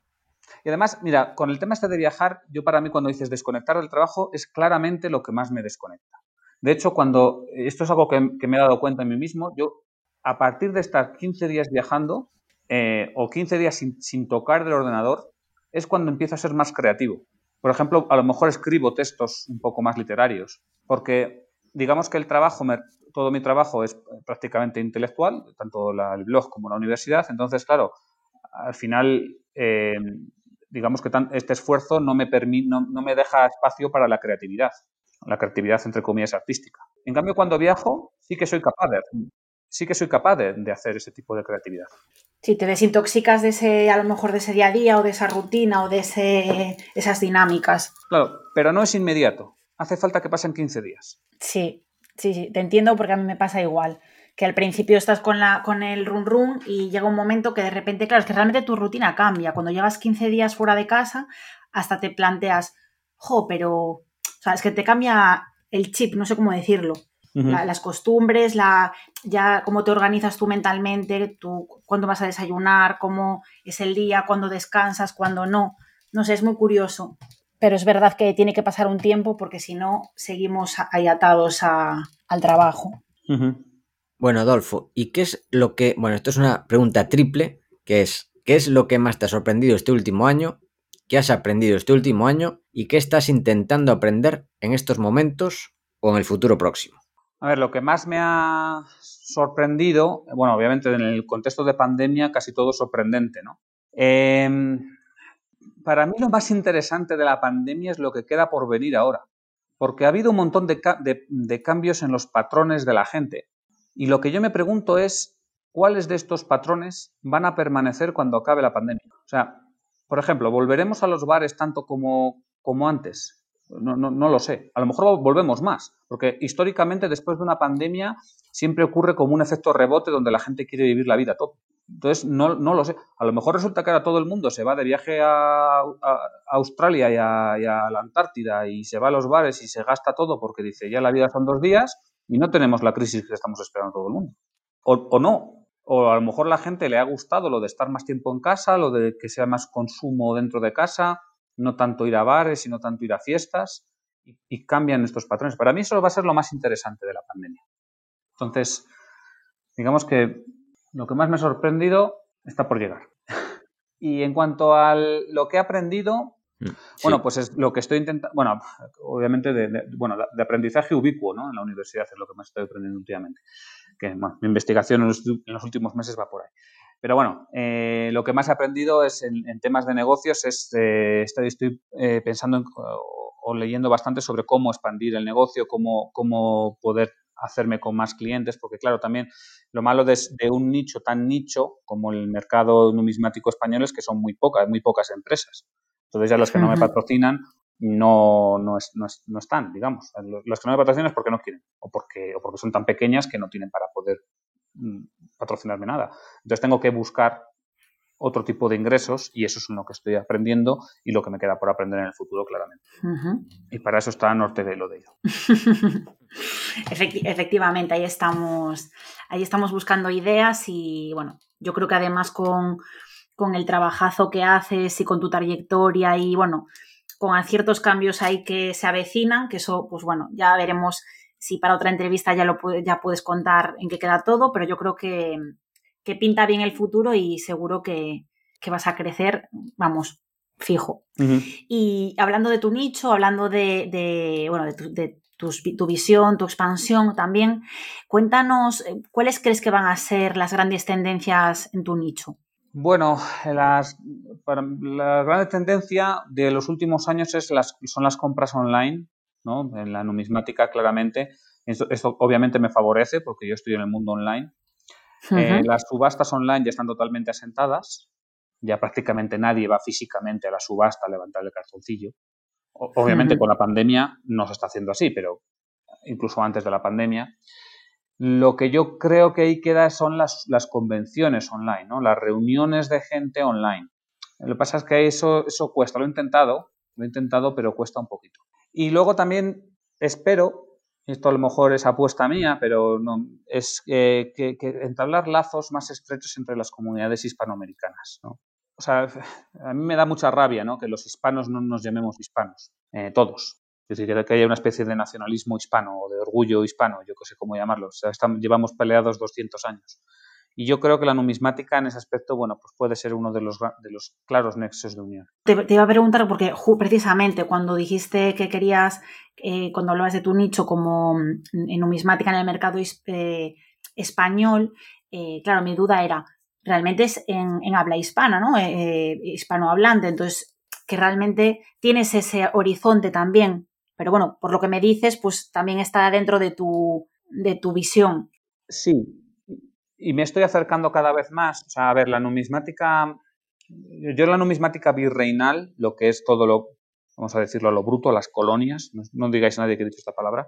Y además, mira, con el tema este de viajar, yo para mí cuando dices desconectar del trabajo es claramente lo que más me desconecta. De hecho, cuando, esto es algo que, me he dado cuenta en mí mismo, yo a partir de estar 15 días viajando eh, o 15 días sin, sin tocar del ordenador, es cuando empiezo a ser más creativo. Por ejemplo, a lo mejor escribo textos un poco más literarios, porque digamos que el trabajo, todo mi trabajo es prácticamente intelectual, tanto el blog como la universidad, entonces, claro, al final, eh, digamos que este esfuerzo no me, no, no me deja espacio para la creatividad, la creatividad entre comillas artística. En cambio, cuando viajo, sí que soy capaz de, sí que soy capaz de hacer ese tipo de creatividad. Si te desintoxicas de ese, a lo mejor de ese día a día o de esa rutina o de ese, esas dinámicas. Claro, pero no es inmediato. Hace falta que pasen 15 días. Sí, sí, sí, te entiendo porque a mí me pasa igual. Que al principio estás con, la, con el run run y llega un momento que de repente, claro, es que realmente tu rutina cambia. Cuando llevas 15 días fuera de casa, hasta te planteas, jo, pero, o sea, es que te cambia el chip, no sé cómo decirlo las costumbres, la, ya cómo te organizas tú mentalmente, tú, cuándo vas a desayunar, cómo es el día, cuándo descansas, cuándo no. No sé, es muy curioso. Pero es verdad que tiene que pasar un tiempo porque si no, seguimos ahí atados al trabajo. Bueno, Adolfo, ¿y qué es lo que... Bueno, esto es una pregunta triple, que es, ¿qué es lo que más te ha sorprendido este último año? ¿Qué has aprendido este último año? ¿Y qué estás intentando aprender en estos momentos o en el futuro próximo? A ver, lo que más me ha sorprendido, bueno, obviamente en el contexto de pandemia casi todo sorprendente, ¿no? Em, para mí lo más interesante de la pandemia es lo que queda por venir ahora, porque ha habido un montón de, de cambios en los patrones de la gente. Y lo que yo me pregunto es, ¿cuáles de estos patrones van a permanecer cuando acabe la pandemia? O sea, por ejemplo, ¿volveremos a los bares tanto como, como antes? No, no, no, lo sé. A lo mejor volvemos más, porque históricamente después de una pandemia siempre ocurre como un efecto rebote donde la gente quiere vivir la vida todo. Entonces, no, no lo sé. A lo mejor resulta que ahora todo el mundo se va de viaje a, Australia y a, la Antártida y se va a los bares y se gasta todo porque dice ya la vida son dos días y no tenemos la crisis que estamos esperando todo el mundo. O, o no. O a lo mejor la gente le ha gustado lo de estar más tiempo en casa, lo de que sea más consumo dentro de casa, no tanto ir a bares, sino tanto ir a fiestas, y, cambian estos patrones. Para mí eso va a ser lo más interesante de la pandemia. Entonces, digamos que lo que más me ha sorprendido está por llegar. y en cuanto a lo que he aprendido, mm, bueno, pues es lo que estoy intentando, bueno, obviamente de, bueno, de aprendizaje ubicuo, ¿no? En la universidad es lo que más estoy aprendiendo últimamente. Que, mi investigación en los últimos meses va por ahí. Pero bueno, eh, lo que más he aprendido es en, temas de negocios, es, eh, estoy, eh, pensando o, leyendo bastante sobre cómo expandir el negocio, cómo, cómo poder hacerme con más clientes, porque claro, también lo malo de, un nicho tan nicho como el mercado numismático español es que son muy pocas, muy pocas empresas. Entonces ya los que no me patrocinan no, no, no, están, digamos. Los que no me patrocinan es porque no quieren o porque, o porque son tan pequeñas que no tienen para poder Mm, patrocinarme nada. Entonces tengo que buscar otro tipo de ingresos y eso es lo que estoy aprendiendo y lo que me queda por aprender en el futuro claramente. Y para eso está Norte de Lodeiro. efectivamente, ahí estamos, ahí estamos buscando ideas y bueno, yo creo que además con, con el trabajazo que haces y con tu trayectoria y bueno, con ciertos cambios ahí que se avecinan, que eso pues bueno, ya veremos si para otra entrevista ya, lo, ya puedes contar en qué queda todo, pero yo creo que, pinta bien el futuro y seguro que, vas a crecer, vamos, fijo. Y hablando de tu nicho, hablando de, bueno, de, tu, visión, tu expansión también, cuéntanos eh, cuáles crees que van a ser las grandes tendencias en tu nicho. Bueno, las, la gran tendencia de los últimos años es las, son las compras online en la numismática, claramente. Esto, obviamente me favorece porque yo estoy en el mundo online. Eh, las subastas online ya están totalmente asentadas. Ya prácticamente nadie va físicamente a la subasta a levantar el cartoncillo. obviamente con la pandemia no se está haciendo así, pero incluso antes de la pandemia. Lo que yo creo que ahí queda son las, las convenciones online, ¿no? las reuniones de gente online. Lo que pasa es que eso, eso cuesta. Lo he intentado, lo he intentado, pero cuesta un poquito. Y luego también espero, esto a lo mejor es apuesta mía, pero no, es que, entablar lazos más estrechos entre las comunidades hispanoamericanas. ¿no? O sea, a mí me da mucha rabia ¿no? que los hispanos no nos llamemos hispanos, eh, todos. Es decir, que haya una especie de nacionalismo hispano o de orgullo hispano, yo no sé cómo llamarlo. O sea, estamos, llevamos peleados 200 años. Y yo creo que la numismática en ese aspecto, bueno, pues puede ser uno de los, de los claros nexos de unión. Te, iba a preguntar, porque precisamente cuando dijiste que querías, eh, cuando hablabas de tu nicho como mm, en numismática en el mercado eh, español, eh, claro, mi duda era, realmente es en, habla hispana, ¿no? hispanohablante, entonces que realmente tienes ese horizonte también. Pero bueno, por lo que me dices, pues también está dentro de tu, de tu visión. Sí, y me estoy acercando cada vez más. O sea, a ver, la numismática, yo la numismática virreinal, lo que es todo lo, vamos a decirlo, lo bruto, las colonias, no, digáis a nadie que he dicho esta palabra,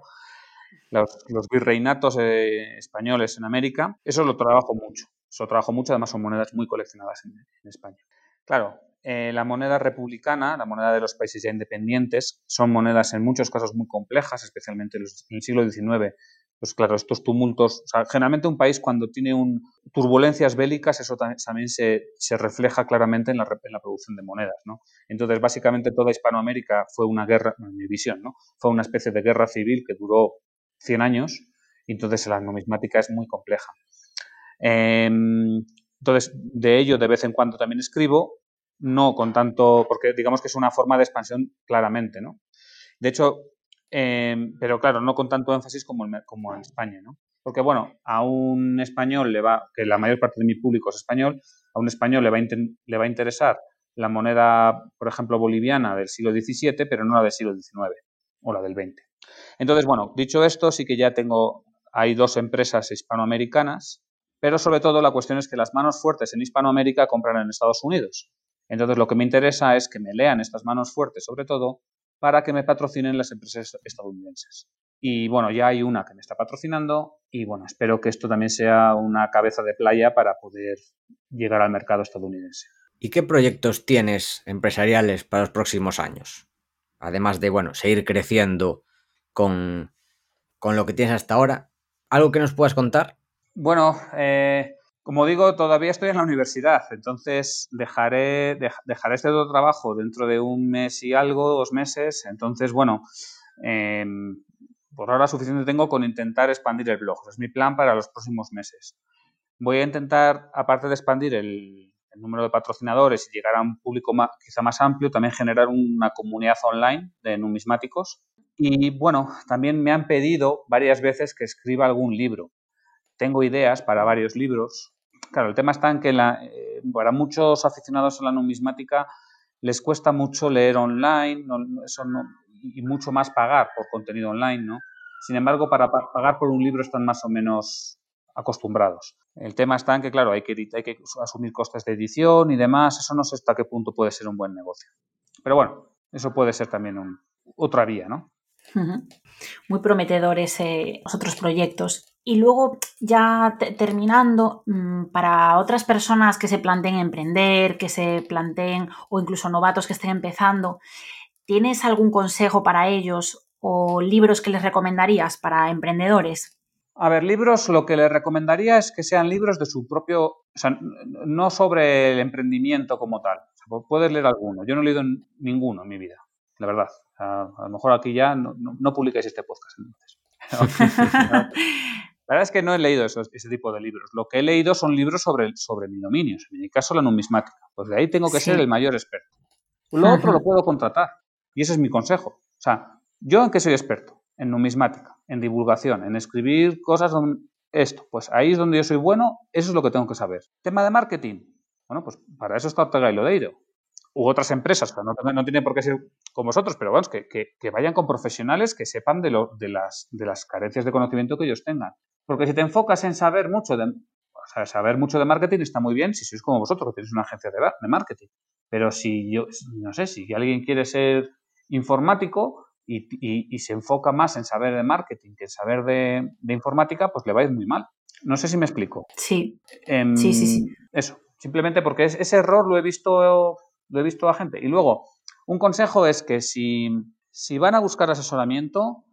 los, virreinatos eh, españoles en América, eso lo trabajo mucho. Eso lo trabajo mucho, además son monedas muy coleccionadas en, España. Claro, eh, la moneda republicana, la moneda de los países ya independientes, son monedas en muchos casos muy complejas, especialmente en el siglo XIX pues claro, estos tumultos, generalmente un país cuando tiene un, turbulencias bélicas, eso también se, refleja claramente en la, producción de monedas. Entonces, básicamente toda Hispanoamérica fue una guerra, en mi visión, ¿no? Fue una especie de guerra civil que duró 100 años, entonces la numismática es muy compleja. Em, entonces, de ello de vez en cuando también escribo, no con tanto, porque digamos que es una forma de expansión claramente, ¿no? De hecho, Em, pero claro, no con tanto énfasis como en, como en España, ¿no? Porque bueno, a un español le va, que la mayor parte de mi público es español, a un español le va a, le va a interesar la moneda, por ejemplo, boliviana del siglo XVII, pero no la del siglo XIX o la del XX. Entonces, bueno, dicho esto, sí que ya tengo, hay dos empresas hispanoamericanas, pero sobre todo la cuestión es que las manos fuertes en Hispanoamérica compran en Estados Unidos. Entonces, lo que me interesa es que me lean estas manos fuertes, sobre todo, para que me patrocinen las empresas estadounidenses. Y bueno, ya hay una que me está patrocinando y bueno, espero que esto también sea una cabeza de playa para poder llegar al mercado estadounidense. ¿Y qué proyectos tienes empresariales para los próximos años? Además de, bueno, seguir creciendo con, con lo que tienes hasta ahora. ¿Algo que nos puedas contar? Bueno, eh, como digo, todavía estoy en la universidad, entonces dejaré, dejaré este otro trabajo dentro de un mes y algo, dos meses. Entonces, bueno, em, por ahora suficiente tengo con intentar expandir el blog. Es mi plan para los próximos meses. Voy a intentar, aparte de expandir el, número de patrocinadores y llegar a un público quizá más amplio, también generar una comunidad online de numismáticos. Y bueno, también me han pedido varias veces que escriba algún libro. Tengo ideas para varios libros, Claro, el tema está en que eh, para muchos aficionados a la numismática les cuesta mucho leer online y mucho más pagar por contenido online, ¿no? Sin embargo, para pagar por un libro están más o menos acostumbrados. El tema está en que, claro, hay que, asumir costes de edición y demás. Eso no sé hasta qué punto puede ser un buen negocio. Pero bueno, eso puede ser también otra vía, ¿no? Muy prometedores los otros proyectos. Y luego, ya terminando, mm, para otras personas que se planteen emprender, que se planteen, o incluso novatos que estén empezando, ¿tienes algún consejo para ellos o libros que les recomendarías para emprendedores? A ver, libros, lo que les recomendaría es que sean libros de su propio, o sea, no sobre el emprendimiento como tal. puedes leer alguno. Yo no he leído ninguno en mi vida, la verdad. A, lo mejor aquí ya no, no, publicáis este podcast La verdad es que no he leído ese tipo de libros. Lo que he leído son libros sobre, sobre mi dominio, en mi caso la numismática. Pues de ahí tengo que ser el mayor experto. Lo otro lo puedo contratar. Y ese es mi consejo. O sea, ¿yo en qué soy experto? En numismática, en divulgación, en escribir cosas donde... Esto, pues ahí es donde yo soy bueno, eso es lo que tengo que saber. Tema de marketing. Bueno, pues para eso está Ortega y Lodeiro u otras empresas, que no, no tiene por qué ser como vosotros, pero vamos, que, que, vayan con profesionales que sepan de, lo, de, las, de las carencias de conocimiento que ellos tengan. Porque si te enfocas en saber mucho de, o sea, saber mucho de marketing está muy bien si sois como vosotros, que tenéis una agencia de, de marketing. Pero si yo, no sé, si alguien quiere ser informático, y, se enfoca más en saber de marketing que en saber de, informática, pues le va a ir muy mal. No sé si me explico. Sí. Em, sí, sí, sí. Eso, simplemente porque ese error lo he visto, lo he visto a gente. Y luego, un consejo es que si, si van a buscar asesoramiento,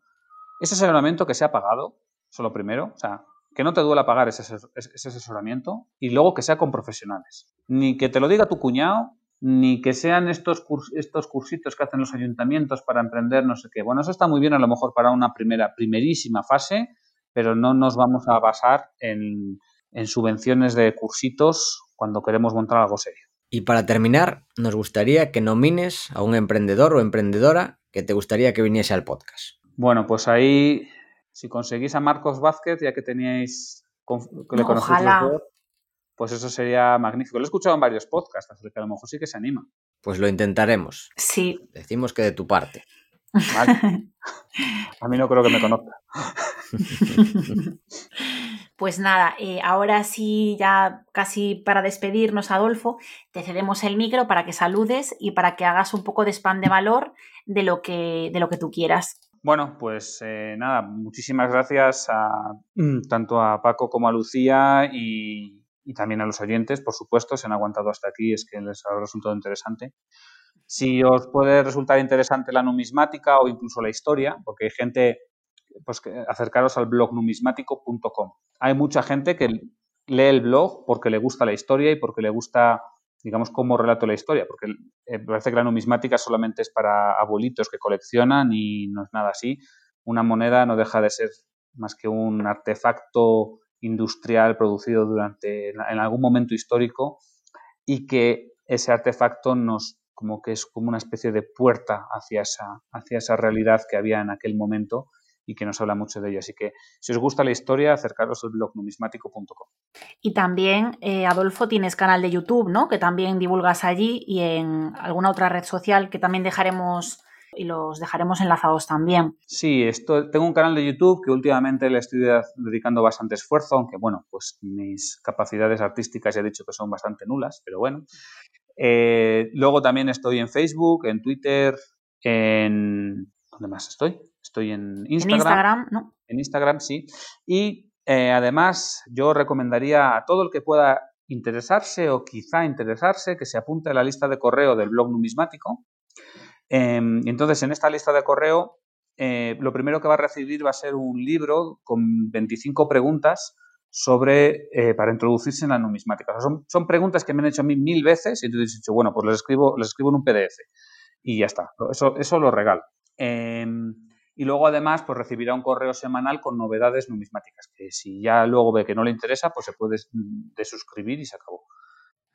ese asesoramiento que sea pagado, eso lo primero, o sea, que no te duela pagar ese, ese asesoramiento y luego que sea con profesionales. Ni que te lo diga tu cuñado, ni que sean estos, estos cursitos que hacen los ayuntamientos para emprender no sé qué. Bueno, eso está muy bien a lo mejor para una primera, primerísima fase, pero no nos vamos a basar en, en subvenciones de cursitos cuando queremos montar algo serio. Y para terminar, nos gustaría que nomines a un emprendedor o emprendedora que te gustaría que viniese al podcast. Bueno, pues ahí, si conseguís a Marcos Vázquez, ya que teníais, que le Ojalá. pues eso sería magnífico. Lo he escuchado en varios podcasts, así que a lo mejor sí que se anima. Pues lo intentaremos. Sí. Decimos que de tu parte. A mí no creo que me conozca. Pues nada, eh, ahora sí, ya casi para despedirnos, Adolfo, te cedemos el micro para que saludes y para que hagas un poco de spam de valor de lo que, de lo que tú quieras. Bueno, pues eh, nada, muchísimas gracias a, tanto a Paco como a Lucía y, también a los oyentes, por supuesto, se han aguantado hasta aquí, es que les ha resultado interesante. Si os puede resultar interesante la numismática o incluso la historia, porque hay gente, pues que acercaros al blog numismático.com. Hay mucha gente que lee el blog porque le gusta la historia y porque le gusta digamos, cómo relato la historia, porque eh, parece que la numismática solamente es para abuelitos que coleccionan y no es nada así. Una moneda no deja de ser más que un artefacto industrial producido durante en algún momento histórico y que ese artefacto nos como que es como una especie de puerta hacia esa, hacia esa realidad que había en aquel momento y que nos habla mucho de ello. Así que si os gusta la historia, acercaros al blog numismático.com. Y también, eh, Adolfo, tienes canal de YouTube, ¿no? Que también divulgas allí y en alguna otra red social que también dejaremos y los dejaremos enlazados también. Sí, esto, tengo un canal de YouTube que últimamente le estoy dedicando bastante esfuerzo, aunque bueno, pues mis capacidades artísticas ya he dicho que son bastante nulas, pero bueno. Eh, luego también estoy en Facebook, en Twitter, en... ¿Dónde más estoy? Estoy en Instagram. En Instagram, ¿no? En Instagram, sí. Y eh, además, yo recomendaría a todo el que pueda interesarse o quizá interesarse que se apunte a la lista de correo del blog numismático. Em, entonces, en esta lista de correo, eh, lo primero que va a recibir va a ser un libro con 25 preguntas sobre eh, para introducirse en la numismática. son, son, preguntas que me han hecho a mí mil veces y entonces he dicho, bueno, pues les escribo, escribo en un PDF y ya está. Eso, eso lo regalo. Em, y luego además pues recibirá un correo semanal con novedades numismáticas, que si ya luego ve que no le interesa, pues se puede desuscribir y se acabó.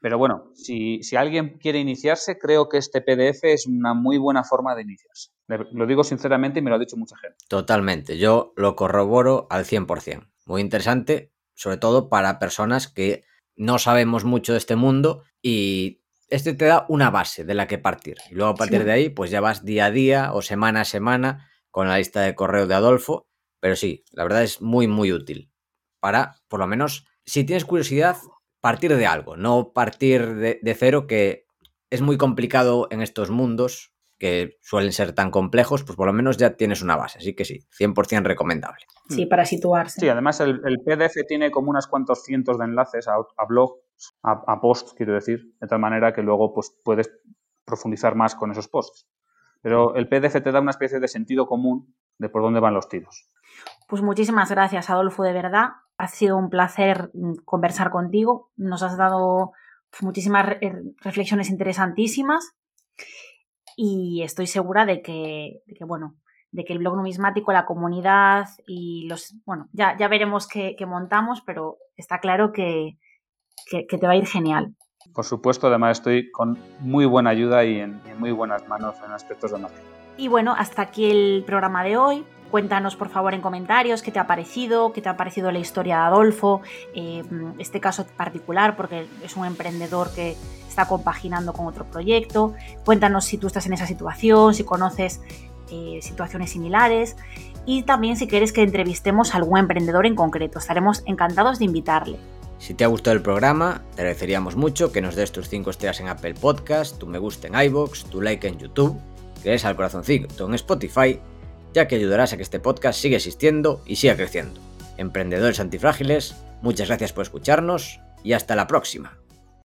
Pero bueno, si, si, alguien quiere iniciarse, creo que este PDF es una muy buena forma de iniciarse. Lo digo sinceramente y me lo ha dicho mucha gente. Totalmente, yo lo corroboro al 100%. Muy interesante, sobre todo para personas que no sabemos mucho de este mundo y este te da una base de la que partir. Y luego a partir de ahí, pues ya vas día a día o semana a semana con la lista de correo de Adolfo, pero sí, la verdad es muy, muy útil para, por lo menos, si tienes curiosidad, partir de algo, no partir de, cero, que es muy complicado en estos mundos que suelen ser tan complejos, pues por lo menos ya tienes una base. Así que sí, 100% recomendable. Sí, para situarse. Sí, además el, PDF tiene como unas cuantos cientos de enlaces a, a blogs, a, a, posts, quiero decir, de tal manera que luego pues, puedes profundizar más con esos posts. Pero el PDF te da una especie de sentido común de por dónde van los tiros. Pues muchísimas gracias, Adolfo, de verdad. Ha sido un placer mm, conversar contigo. Nos has dado muchísimas reflexiones interesantísimas y estoy segura de que, bueno, de que el blog numismático, la comunidad y los, bueno, ya, ya veremos qué, montamos, pero está claro que, que, te va a ir genial. Por supuesto, además estoy con muy buena ayuda y en, muy buenas manos en aspectos de marketing. Y bueno, hasta aquí el programa de hoy. Cuéntanos por favor en comentarios qué te ha parecido, qué te ha parecido la historia de Adolfo, eh, este caso particular, porque es un emprendedor que está compaginando con otro proyecto. Cuéntanos si tú estás en esa situación, si conoces eh, situaciones similares y también si quieres que entrevistemos a algún emprendedor en concreto. Estaremos encantados de invitarle. Si te ha gustado el programa, te agradeceríamos mucho que nos des tus 5 estrellas en Apple Podcast, tu me gusta en iBox, tu like en YouTube que es al corazoncito en Spotify, ya que ayudarás a que este podcast siga existiendo y siga creciendo. Emprendedores antifrágiles, muchas gracias por escucharnos y hasta la próxima.